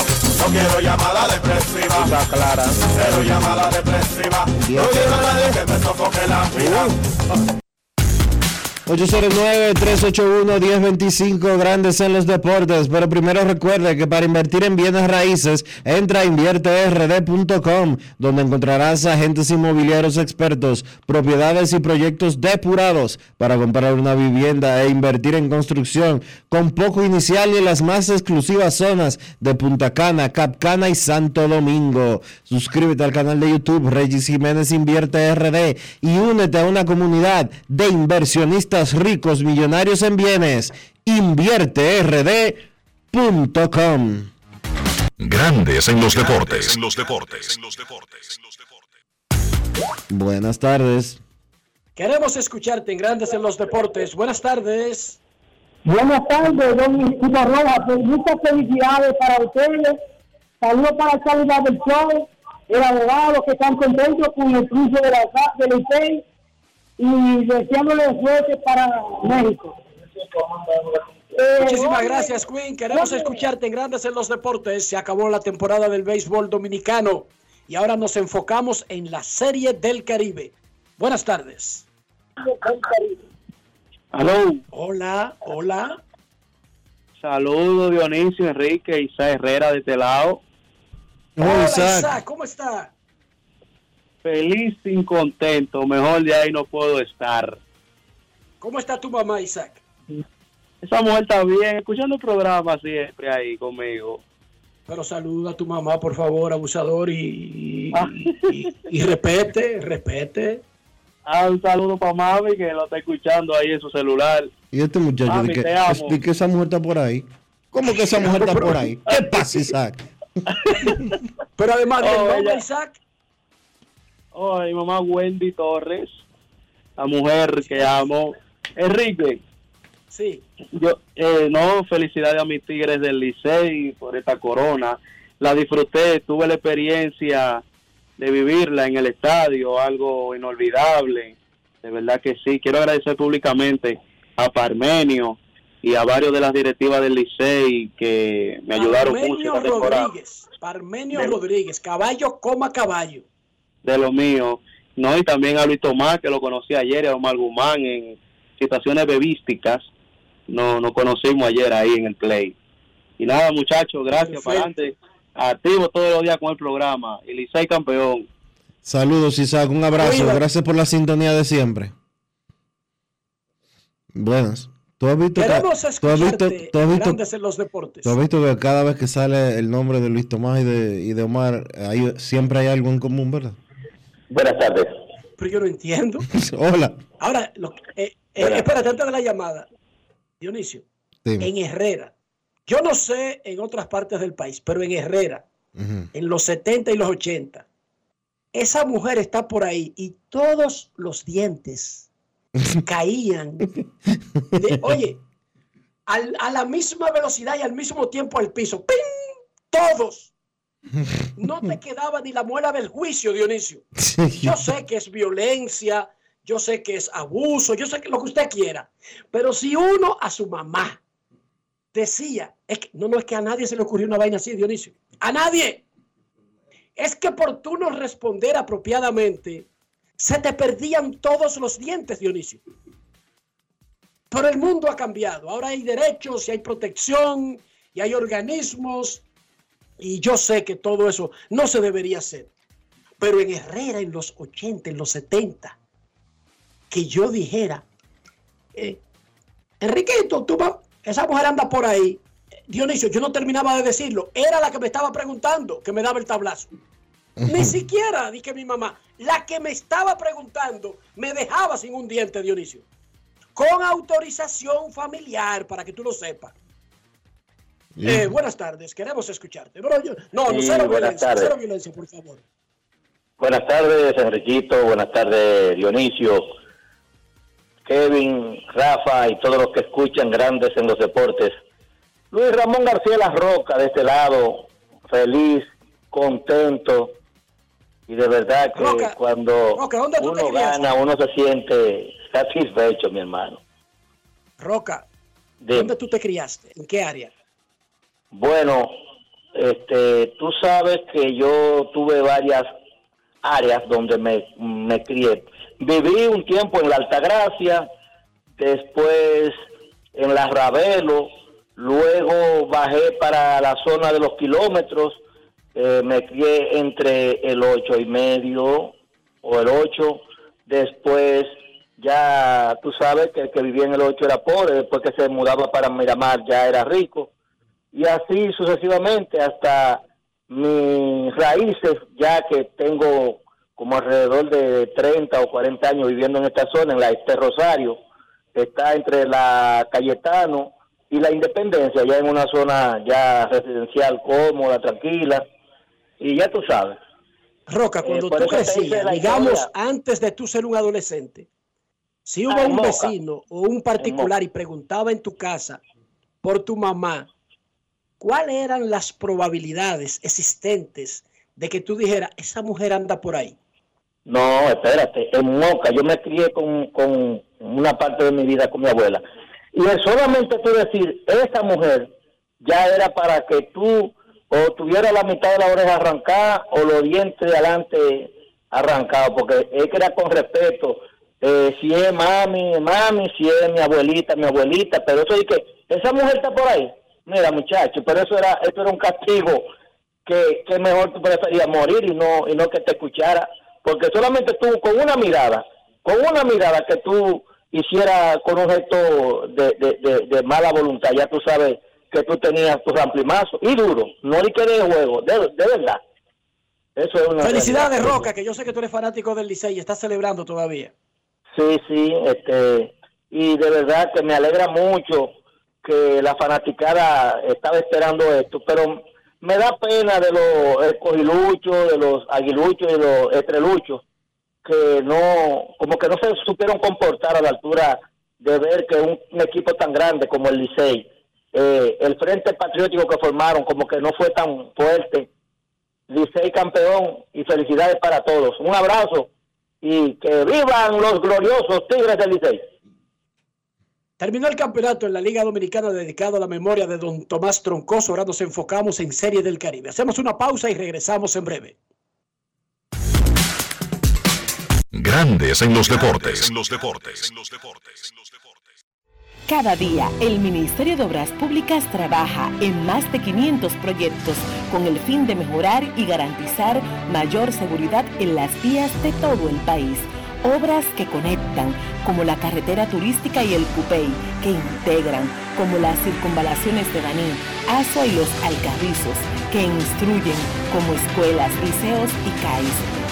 No quiero llamada depresiva. Está clara. Cero llamada depresiva. No quiero nadie que me sofoque la vida. 809-381-1025 Grandes en los Deportes. Pero primero recuerde que para invertir en bienes raíces, entra a invierterd.com, donde encontrarás agentes inmobiliarios expertos, propiedades y proyectos depurados para comprar una vivienda e invertir en construcción con poco inicial y en las más exclusivas zonas de Punta Cana, Capcana y Santo Domingo. Suscríbete al canal de YouTube Regis Jiménez Invierte RD y únete a una comunidad de inversionistas ricos millonarios en bienes. InvierteRD.com. Grandes en los deportes. En los deportes. Buenas tardes. Queremos escucharte en Grandes en los Deportes. Buenas tardes. Buenas tardes, don Iba Rojas. Pues muchas felicidades para ustedes. Saludos para calidad del show, el abogado que están contentos con el triunfo de la del IPEI y deseándole suerte para México. Muchísimas gracias, Queen. Queremos escucharte en Grandes en los Deportes. Se acabó la temporada del béisbol dominicano y ahora nos enfocamos en la Serie del Caribe. Buenas tardes. Aló. Hola, hola. Saludos Dionisio, Enrique, Isaac Herrera de este lado. Hola, Isaac. ¿cómo está? Feliz y contento, mejor de ahí no puedo estar. ¿Cómo está tu mamá, Isaac? Esa mujer está bien, escuchando el programa siempre ahí conmigo. Pero saluda a tu mamá, por favor, abusador, y, y, y respete, respete. Ah, un saludo para Mami que lo está escuchando ahí en su celular. Y este muchacho, Mami, de que, de que esa mujer está por ahí. ¿Cómo que esa mujer está por ahí? ¿Qué pasa, Isaac? Pero además del Oh, nombre, Isaac, Oh, mi mamá Wendy Torres, la mujer que amo. Enrique, sí. yo, eh, no, felicidades a mis tigres del Licey por esta corona. La disfruté, tuve la experiencia de vivirla en el estadio, algo inolvidable. De verdad que sí. Quiero agradecer públicamente a Parmenio y a varios de las directivas del Licey que me ayudaron mucho. Rodríguez, Parmenio Rodríguez, caballo coma caballo. De lo mío, ¿no? Y también a Luis Tomás, que lo conocí ayer, y a Omar Guzmán en situaciones bebísticas. No, nos conocimos ayer ahí en el play. Y nada, muchachos, gracias para adelante. Activo todos los días con el programa. Y Licey campeón. Saludos, Isaac. Un abrazo. Gracias por la sintonía de siempre. Buenas. ¿Tú has visto, que- Queremos tú has visto, tú has visto, Grandes en los Deportes. tú has visto que cada vez que sale el nombre de Luis Tomás y de, y de Omar, hay, siempre hay algo en común, ¿verdad? Buenas tardes. Pero yo no entiendo. Hola. Ahora, lo, eh, eh, espérate, antes de la llamada, Dionisio, Dime. en Herrera, yo no sé en otras partes del país, pero en Herrera, en los 70 y los 80, esa mujer está por ahí y todos los dientes caían. de- oye, al- a la misma velocidad y al mismo tiempo al piso. ¡Ping! Todos. No te quedaba ni la muela del juicio, Dionisio. Yo sé que es violencia, yo sé que es abuso, yo sé que lo que usted quiera. Pero si uno a su mamá decía, es que, no, no es que a nadie se le ocurrió una vaina así, Dionisio. A nadie. Es que por tú no responder apropiadamente, se te perdían todos los dientes, Dionisio. Pero el mundo ha cambiado. Ahora hay derechos y hay protección y hay organismos. Y yo sé que todo eso no se debería hacer. Pero en Herrera, en los 80, en los 70, que yo dijera, eh, Enriquito, tú esa mujer anda por ahí. Dionisio, yo no terminaba de decirlo. Era la que me estaba preguntando, que me daba el tablazo. Ni siquiera dije mi mamá. La que me estaba preguntando me dejaba sin un diente, Dionisio. Con autorización familiar, para que tú lo sepas. Eh, buenas tardes, queremos escucharte. Pero yo- no, no, Sí, cero violencia, cero violencia, por favor. Buenas tardes, Enriquito. Buenas tardes, Dionisio. Kevin, Rafa y todos los que escuchan grandes en los deportes. Luis Ramón García La Roca, de este lado, feliz, contento. Y de verdad que Roca, cuando Roca, ¿dónde tú te uno gana, uno se siente satisfecho, mi hermano. Roca, De- ¿dónde tú te criaste? ¿En qué área? Bueno, este, tú sabes que yo tuve varias áreas donde me, me crié. Viví un tiempo en la Altagracia, después en la Ravelo, luego bajé para la zona de los kilómetros, eh, me crié entre el ocho y medio o el 8, después ya tú sabes que el que vivía en el 8 era pobre, después que se mudaba para Miramar ya era rico, y así sucesivamente hasta mis raíces, ya que tengo como alrededor de 30 o 40 años viviendo en esta zona, en la Este Rosario, está entre la Cayetano y la Independencia, ya en una zona ya residencial cómoda, tranquila, y ya tú sabes. Roca, cuando por tú crecías, digamos, historia. antes de tú ser un adolescente, si hubo Ah, un Moca. vecino o un particular y preguntaba en tu casa por tu mamá, ¿cuáles eran las probabilidades existentes de que tú dijeras, esa mujer anda por ahí? No, espérate, en Moca yo me crié con, con una parte de mi vida con mi abuela. Y el solamente tú decir, esa mujer ya era para que tú o tuviera la mitad de la oreja arrancada o los dientes de adelante arrancados, porque es que era con respeto. eh, si es mami, mami, si es mi abuelita, mi abuelita, pero eso es que esa mujer está por ahí. Mira, muchacho, pero eso era, eso era un castigo que, que mejor tú preferías morir y no, y no que te escuchara, porque solamente tú con una mirada, con una mirada que tú hicieras con un gesto de, de, de- de mala voluntad, ya tú sabes que tú tenías tu ramplimazo y duro, no ni que de juego, de, de verdad. Eso es una Felicidades, realidad. Roca, que yo sé que tú eres fanático del Licey y estás celebrando todavía. Sí, sí, este, y de verdad que me alegra mucho que la fanaticada estaba esperando esto, pero me da pena de los escogiluchos, de los aguiluchos y los estreluchos, que no, como que no se supieron comportar a la altura de ver que un, un equipo tan grande como el Licey, eh, el Frente Patriótico que formaron como que no fue tan fuerte. Licey campeón y felicidades para todos. Un abrazo y que vivan los gloriosos Tigres del Licey. Terminó el campeonato en la Liga Dominicana dedicado a la memoria de don Tomás Troncoso. Ahora nos enfocamos en Serie del Caribe. Hacemos una pausa y regresamos en breve. Grandes en los deportes. En los deportes. Cada día, el Ministerio de Obras Públicas trabaja en más de 500 proyectos con el fin de mejorar y garantizar mayor seguridad en las vías de todo el país. Obras que conectan, como la carretera turística y el Cupey, que integran, como las circunvalaciones de Baní, Asua y los Alcarrizos, que instruyen, como escuelas, liceos y CAIS.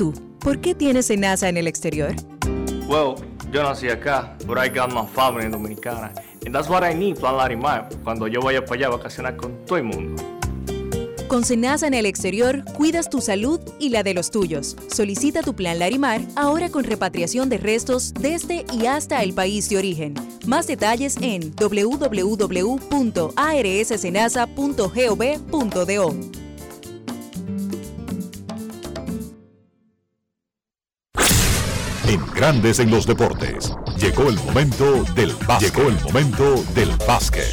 ¿Y tú? ¿Por qué tienes NASA en el exterior? Well, yo nací acá, but I got my family dominicana. And that's what I need, Plan Larimar, cuando yo vaya para allá a vacacionar con todo el mundo. Con Senasa en el exterior, cuidas tu salud y la de los tuyos. Solicita tu plan Larimar ahora con repatriación de restos desde y hasta el país de origen. Más detalles en www.arssenasa.gov.do. Grandes en los deportes. Llegó el momento del básquet. Llegó el momento del básquet.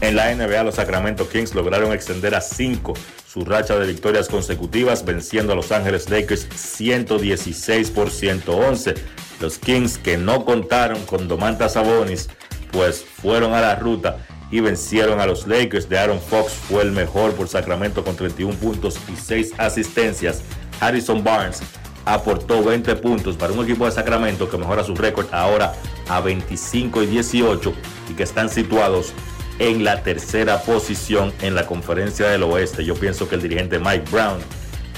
En la NBA, los Sacramento Kings lograron extender a 5 su racha de victorias consecutivas, venciendo a Los Ángeles Lakers 116 por 111. Los Kings, que no contaron con Domantas Sabonis, pues fueron a la ruta y vencieron a los Lakers. De Aaron Fox fue el mejor por Sacramento con 31 puntos y 6 asistencias. Harrison Barnes aportó 20 puntos para un equipo de Sacramento que mejora su récord ahora a 25 y 18 y que están situados en la tercera posición en la conferencia del oeste. Yo pienso que el dirigente Mike Brown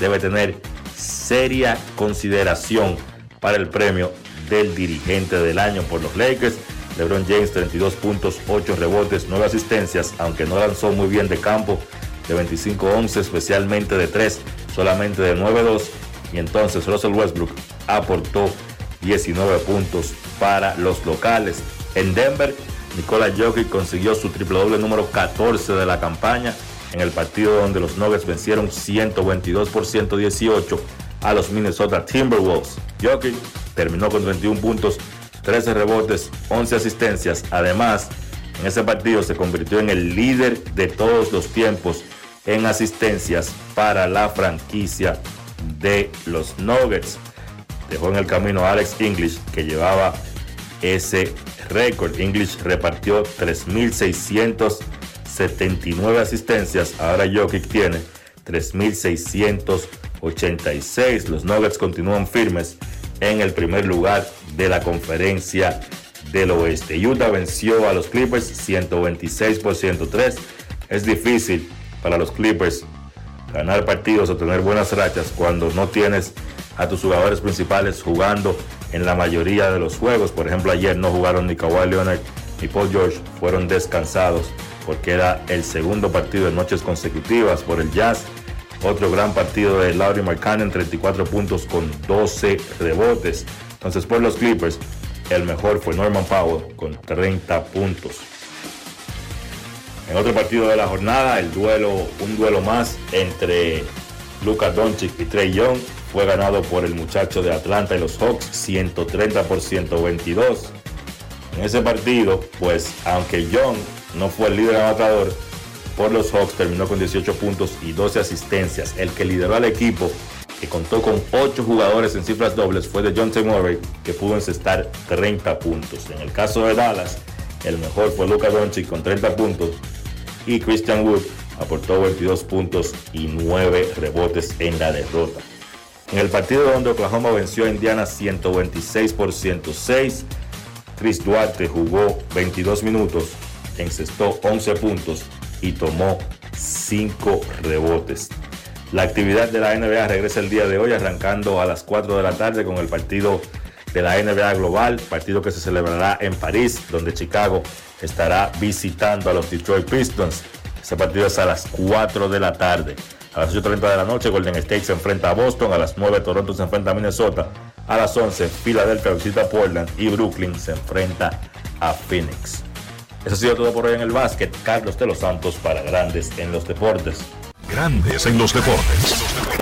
debe tener seria consideración para el premio del dirigente del año por los Lakers. LeBron James 32 puntos, 8 rebotes, 9 asistencias, aunque no lanzó muy bien de campo, de 25-11, especialmente de 3, solamente de 9-2. Y entonces Russell Westbrook aportó 19 puntos para los locales. En Denver, Nikola Jokic consiguió su triple doble número 14 de la campaña en el partido donde los Nuggets vencieron 122 por 118 a los Minnesota Timberwolves. Jokic terminó con 21 puntos, 13 rebotes, 11 asistencias. Además, en ese partido se convirtió en el líder de todos los tiempos en asistencias para la franquicia de los Nuggets. Dejó en el camino a Alex English, que llevaba ese récord. English repartió 3.679 asistencias. Ahora Jokic tiene 3.686. Los Nuggets continúan firmes en el primer lugar de la conferencia del oeste. Utah venció a los Clippers 126 por 103. Es difícil para los Clippers ganar partidos o tener buenas rachas cuando no tienes a tus jugadores principales jugando en la mayoría de los juegos. Por ejemplo, ayer no jugaron ni Kawhi Leonard ni Paul George, fueron descansados porque era el segundo partido de noches consecutivas por el Jazz. Otro gran partido de Laurie en 34 puntos con 12 rebotes. Entonces, por los Clippers, el mejor fue Norman Powell con 30 puntos. En otro partido de la jornada, el duelo, un duelo más entre Luka Doncic y Trey Young fue ganado por el muchacho de Atlanta y los Hawks 130 por 122. En ese partido, pues aunque Young no fue el líder anotador, por los Hawks terminó con 18 puntos y 12 asistencias. El que lideró al equipo, que contó con 8 jugadores en cifras dobles, fue de John T. Murray, que pudo encestar 30 puntos. En el caso de Dallas, el mejor fue Luka Doncic con 30 puntos y Christian Wood aportó 22 puntos y 9 rebotes en la derrota. En el partido donde Oklahoma venció a Indiana 126 por 106, Chris Duarte jugó 22 minutos, encestó 11 puntos y tomó 5 rebotes. La actividad de la NBA regresa el día de hoy, arrancando a las 4 de la tarde con el partido de la NBA Global, partido que se celebrará en París, donde Chicago estará visitando a los Detroit Pistons. Ese partido es a las 4 de la tarde. A las 8.30 de la noche, Golden State se enfrenta a Boston. A las 9, Toronto se enfrenta a Minnesota. A las 11, Filadelfia visita a Portland. Y Brooklyn se enfrenta a Phoenix. Eso ha sido todo por hoy en el básquet. Carlos de los Santos para Grandes en los Deportes. Grandes en los Deportes.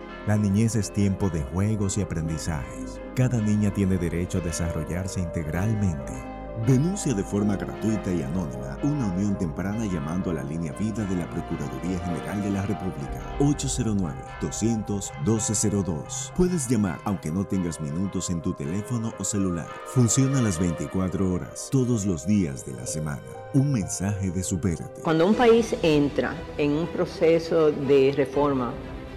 La niñez es tiempo de juegos y aprendizajes cada niña tiene derecho a desarrollarse integralmente. Denuncia de forma gratuita y anónima una unión temprana llamando a la línea vida de la Procuraduría General de la República 809-200-1202. Puedes llamar aunque no tengas minutos en tu teléfono o celular. Funciona las 24 horas, todos los días de la semana. Un mensaje de Supérate. Cuando un país entra en un proceso de reforma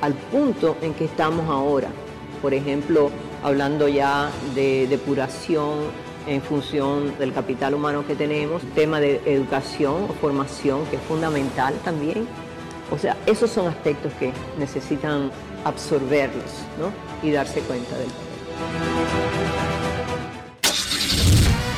al punto en que estamos ahora por ejemplo, hablando ya de depuración en función del capital humano que tenemos, tema de educación o formación que es fundamental también. O sea, esos son aspectos que necesitan absorberlos ¿no? y darse cuenta del